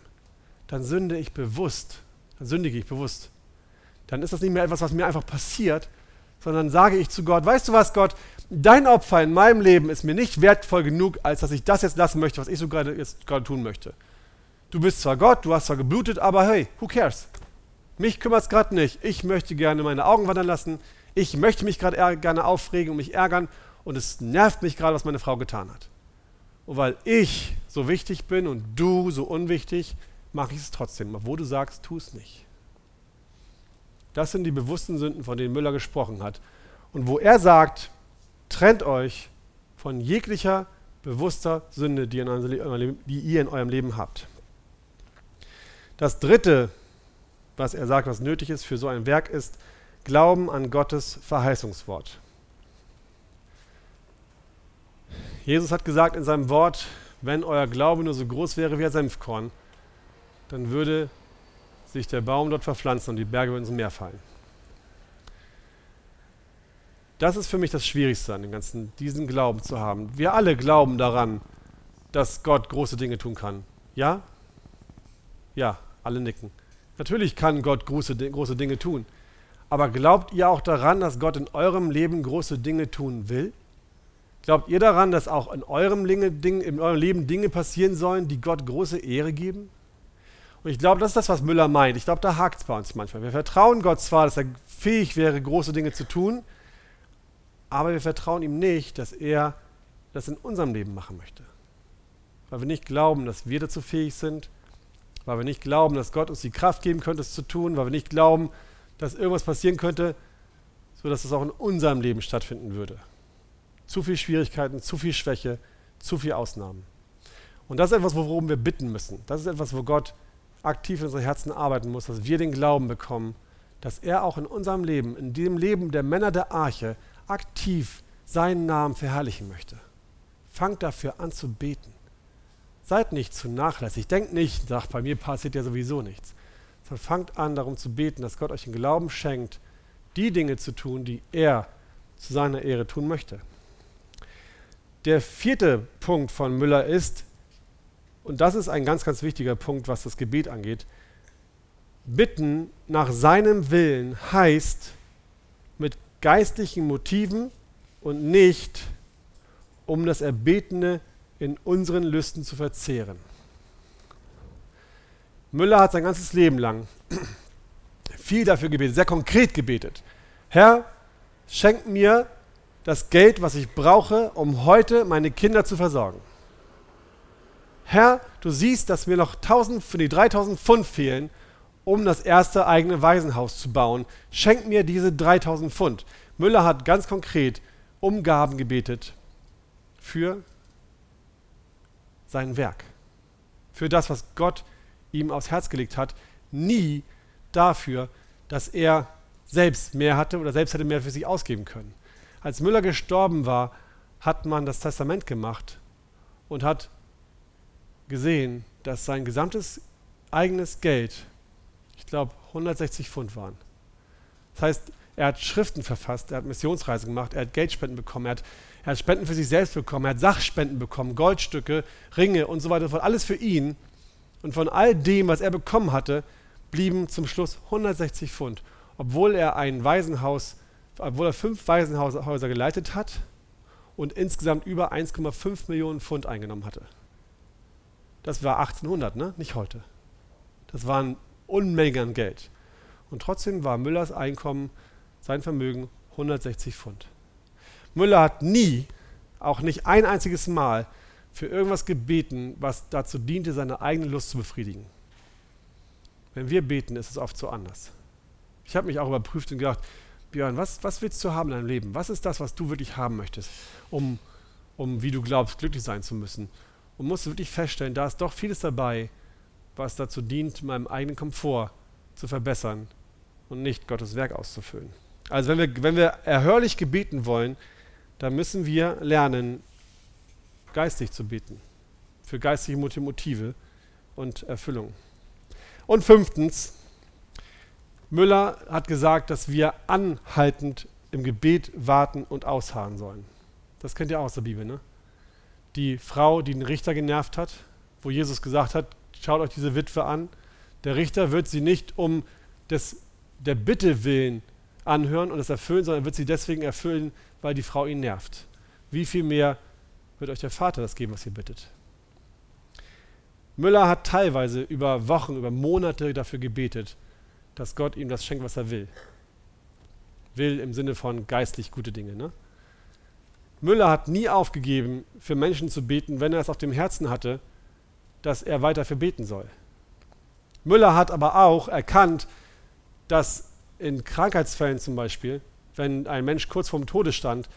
Speaker 1: dann sünde ich bewusst, dann sündige ich bewusst. Dann ist das nicht mehr etwas, was mir einfach passiert, sondern sage ich zu Gott, weißt du was, Gott, dein Opfer in meinem Leben ist mir nicht wertvoll genug, als dass ich das jetzt lassen möchte, was ich so gerade jetzt gerade tun möchte. Du bist zwar Gott, du hast zwar geblutet, aber hey, who cares? Mich kümmert es gerade nicht. Ich möchte gerne meine Augen wandern lassen. Ich möchte mich gerade gerne aufregen und mich ärgern. Und es nervt mich gerade, was meine Frau getan hat. Und weil ich so wichtig bin und du so unwichtig, mache ich es trotzdem, obwohl du sagst, tu es nicht. Das sind die bewussten Sünden, von denen Müller gesprochen hat. Und wo er sagt, trennt euch von jeglicher bewusster Sünde, die, ihr in eurem Leben habt. Das dritte, was er sagt, was nötig ist für so ein Werk, ist Glauben an Gottes Verheißungswort. Jesus hat gesagt in seinem Wort, wenn euer Glaube nur so groß wäre wie ein Senfkorn, dann würde sich der Baum dort verpflanzen und die Berge würden ins Meer fallen. Das ist für mich das Schwierigste an dem Ganzen, diesen Glauben zu haben. Wir alle glauben daran, dass Gott große Dinge tun kann. Ja? Ja, alle nicken. Natürlich kann Gott große, große Dinge tun. Aber glaubt ihr auch daran, dass Gott in eurem Leben große Dinge tun will? Glaubt ihr daran, dass auch in eurem, Leben Dinge passieren sollen, die Gott große Ehre geben? Und ich glaube, das ist das, was Müller meint. Ich glaube, da hakt es bei uns manchmal. Wir vertrauen Gott zwar, dass er fähig wäre, große Dinge zu tun, aber wir vertrauen ihm nicht, dass er das in unserem Leben machen möchte. Weil wir nicht glauben, dass wir dazu fähig sind, weil wir nicht glauben, dass Gott uns die Kraft geben könnte, es zu tun, weil wir nicht glauben, dass irgendwas passieren könnte, sodass es auch in unserem Leben stattfinden würde. Zu viel Schwierigkeiten, zu viel Schwäche, zu viel Ausnahmen. Und das ist etwas, worum wir bitten müssen. Das ist etwas, wo Gott aktiv in unseren Herzen arbeiten muss, dass wir den Glauben bekommen, dass er auch in unserem Leben, in dem Leben der Männer der Arche, aktiv seinen Namen verherrlichen möchte. Fangt dafür an zu beten. Seid nicht zu nachlässig. Denkt nicht, sagt, bei mir passiert ja sowieso nichts. Sondern fangt an, darum zu beten, dass Gott euch den Glauben schenkt, die Dinge zu tun, die er zu seiner Ehre tun möchte. Der vierte Punkt von Müller ist, und das ist ein ganz, ganz wichtiger Punkt, was das Gebet angeht. Bitten nach seinem Willen heißt mit geistlichen Motiven und nicht um das Erbetene in unseren Lüsten zu verzehren. Müller hat sein ganzes Leben lang viel dafür gebetet, sehr konkret gebetet. Herr, schenk mir das Geld, was ich brauche, um heute meine Kinder zu versorgen. Herr, du siehst, dass mir noch 1000, für die 3000 Pfund fehlen, um das erste eigene Waisenhaus zu bauen. Schenk mir diese 3000 Pfund. Müller hat ganz konkret um Gaben gebetet für sein Werk. Für das, was Gott ihm aufs Herz gelegt hat. Nie dafür, dass er selbst mehr hatte oder selbst hätte mehr für sich ausgeben können. Als Müller gestorben war, hat man das Testament gemacht und hat gesehen, dass sein gesamtes eigenes Geld, ich glaube, 160 Pfund waren. Das heißt, er hat Schriften verfasst, er hat Missionsreisen gemacht, er hat Geldspenden bekommen, er hat, er hat Spenden für sich selbst bekommen, er hat Sachspenden bekommen, Goldstücke, Ringe und so weiter fort, alles für ihn. Und von all dem, was er bekommen hatte, blieben zum Schluss 160 Pfund, obwohl er ein Waisenhaus, obwohl er fünf Waisenhäuser geleitet hat und insgesamt über 1,5 Millionen Pfund eingenommen hatte. Das war 1800, ne? nicht heute. Das waren Unmengen an Geld. Und trotzdem war Müllers Einkommen, sein Vermögen 160 Pfund. Müller hat nie, auch nicht ein einziges Mal, für irgendwas gebeten, was dazu diente, seine eigene Lust zu befriedigen. Wenn wir beten, ist es oft so anders. Ich habe mich auch überprüft und gedacht, Björn, was, was willst du haben in deinem Leben? Was ist das, was du wirklich haben möchtest, um, um, wie du glaubst, glücklich sein zu müssen? und musste wirklich feststellen, da ist doch vieles dabei, was dazu dient, meinem eigenen Komfort zu verbessern und nicht Gottes Werk auszufüllen. Also wenn wir, wenn wir erhörlich gebeten wollen, dann müssen wir lernen, geistig zu beten. Für geistige Motive und Erfüllung. Und fünftens, Müller hat gesagt, dass wir anhaltend im Gebet warten und ausharren sollen. Das kennt ihr auch aus der Bibel, ne? Die Frau, die den Richter genervt hat, wo Jesus gesagt hat, schaut euch diese Witwe an. Der Richter wird sie nicht um des, der Bitte willen anhören und es erfüllen, sondern wird sie deswegen erfüllen, weil die Frau ihn nervt. Wie viel mehr wird euch der Vater das geben, was ihr bittet? Müller hat teilweise über Wochen, über Monate dafür gebetet, dass Gott ihm das schenkt, was er will. Will im Sinne von geistlich gute Dinge. Ne? Müller hat nie aufgegeben, für Menschen zu beten, wenn er es auf dem Herzen hatte, dass er weiter für beten soll. Müller hat aber auch erkannt, dass in Krankheitsfällen zum Beispiel, wenn ein Mensch kurz vorm Tode stand,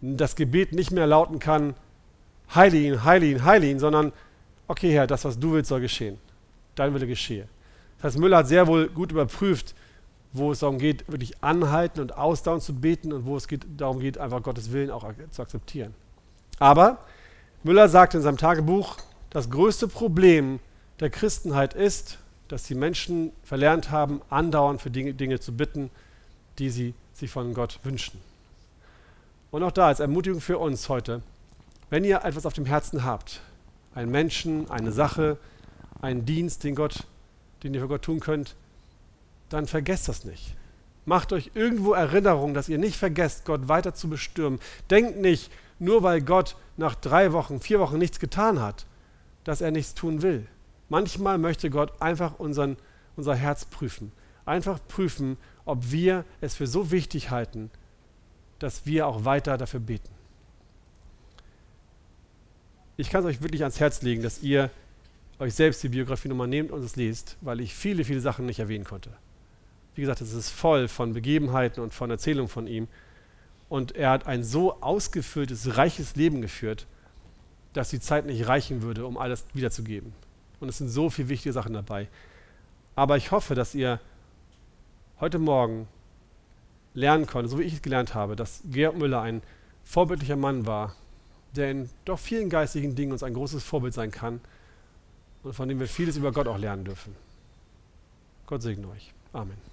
Speaker 1: das Gebet nicht mehr lauten kann, heile ihn, heile ihn, heile ihn, sondern, okay Herr, das, was du willst, soll geschehen. Dein Wille geschehe. Das heißt, Müller hat sehr wohl gut überprüft, wo es darum geht, wirklich anhalten und ausdauern zu beten und wo es geht, darum geht, einfach Gottes Willen auch zu akzeptieren. Aber Müller sagt in seinem Tagebuch, das größte Problem der Christenheit ist, dass die Menschen verlernt haben, andauernd für Dinge, Dinge zu bitten, die sie sich von Gott wünschen. Und auch da als Ermutigung für uns heute, wenn ihr etwas auf dem Herzen habt, einen Menschen, eine Sache, einen Dienst, den Gott den ihr für Gott tun könnt, dann vergesst das nicht. Macht euch irgendwo Erinnerung, dass ihr nicht vergesst, Gott weiter zu bestürmen. Denkt nicht, nur weil Gott nach drei Wochen, vier Wochen nichts getan hat, dass er nichts tun will. Manchmal möchte Gott einfach unseren, unser Herz prüfen. Einfach prüfen, ob wir es für so wichtig halten, dass wir auch weiter dafür beten. Ich kann es euch wirklich ans Herz legen, dass ihr euch selbst die Biografie nochmal nehmt und es liest, weil ich viele, viele Sachen nicht erwähnen konnte. Wie gesagt, es ist voll von Begebenheiten und von Erzählungen von ihm. Und er hat ein so ausgefülltes, reiches Leben geführt, dass die Zeit nicht reichen würde, um alles wiederzugeben. Und es sind so viele wichtige Sachen dabei. Aber ich hoffe, dass ihr heute Morgen lernen konntet, so wie ich es gelernt habe, dass Georg Müller ein vorbildlicher Mann war, der in doch vielen geistigen Dingen uns ein großes Vorbild sein kann und von dem wir vieles über Gott auch lernen dürfen. Gott segne euch. Amen.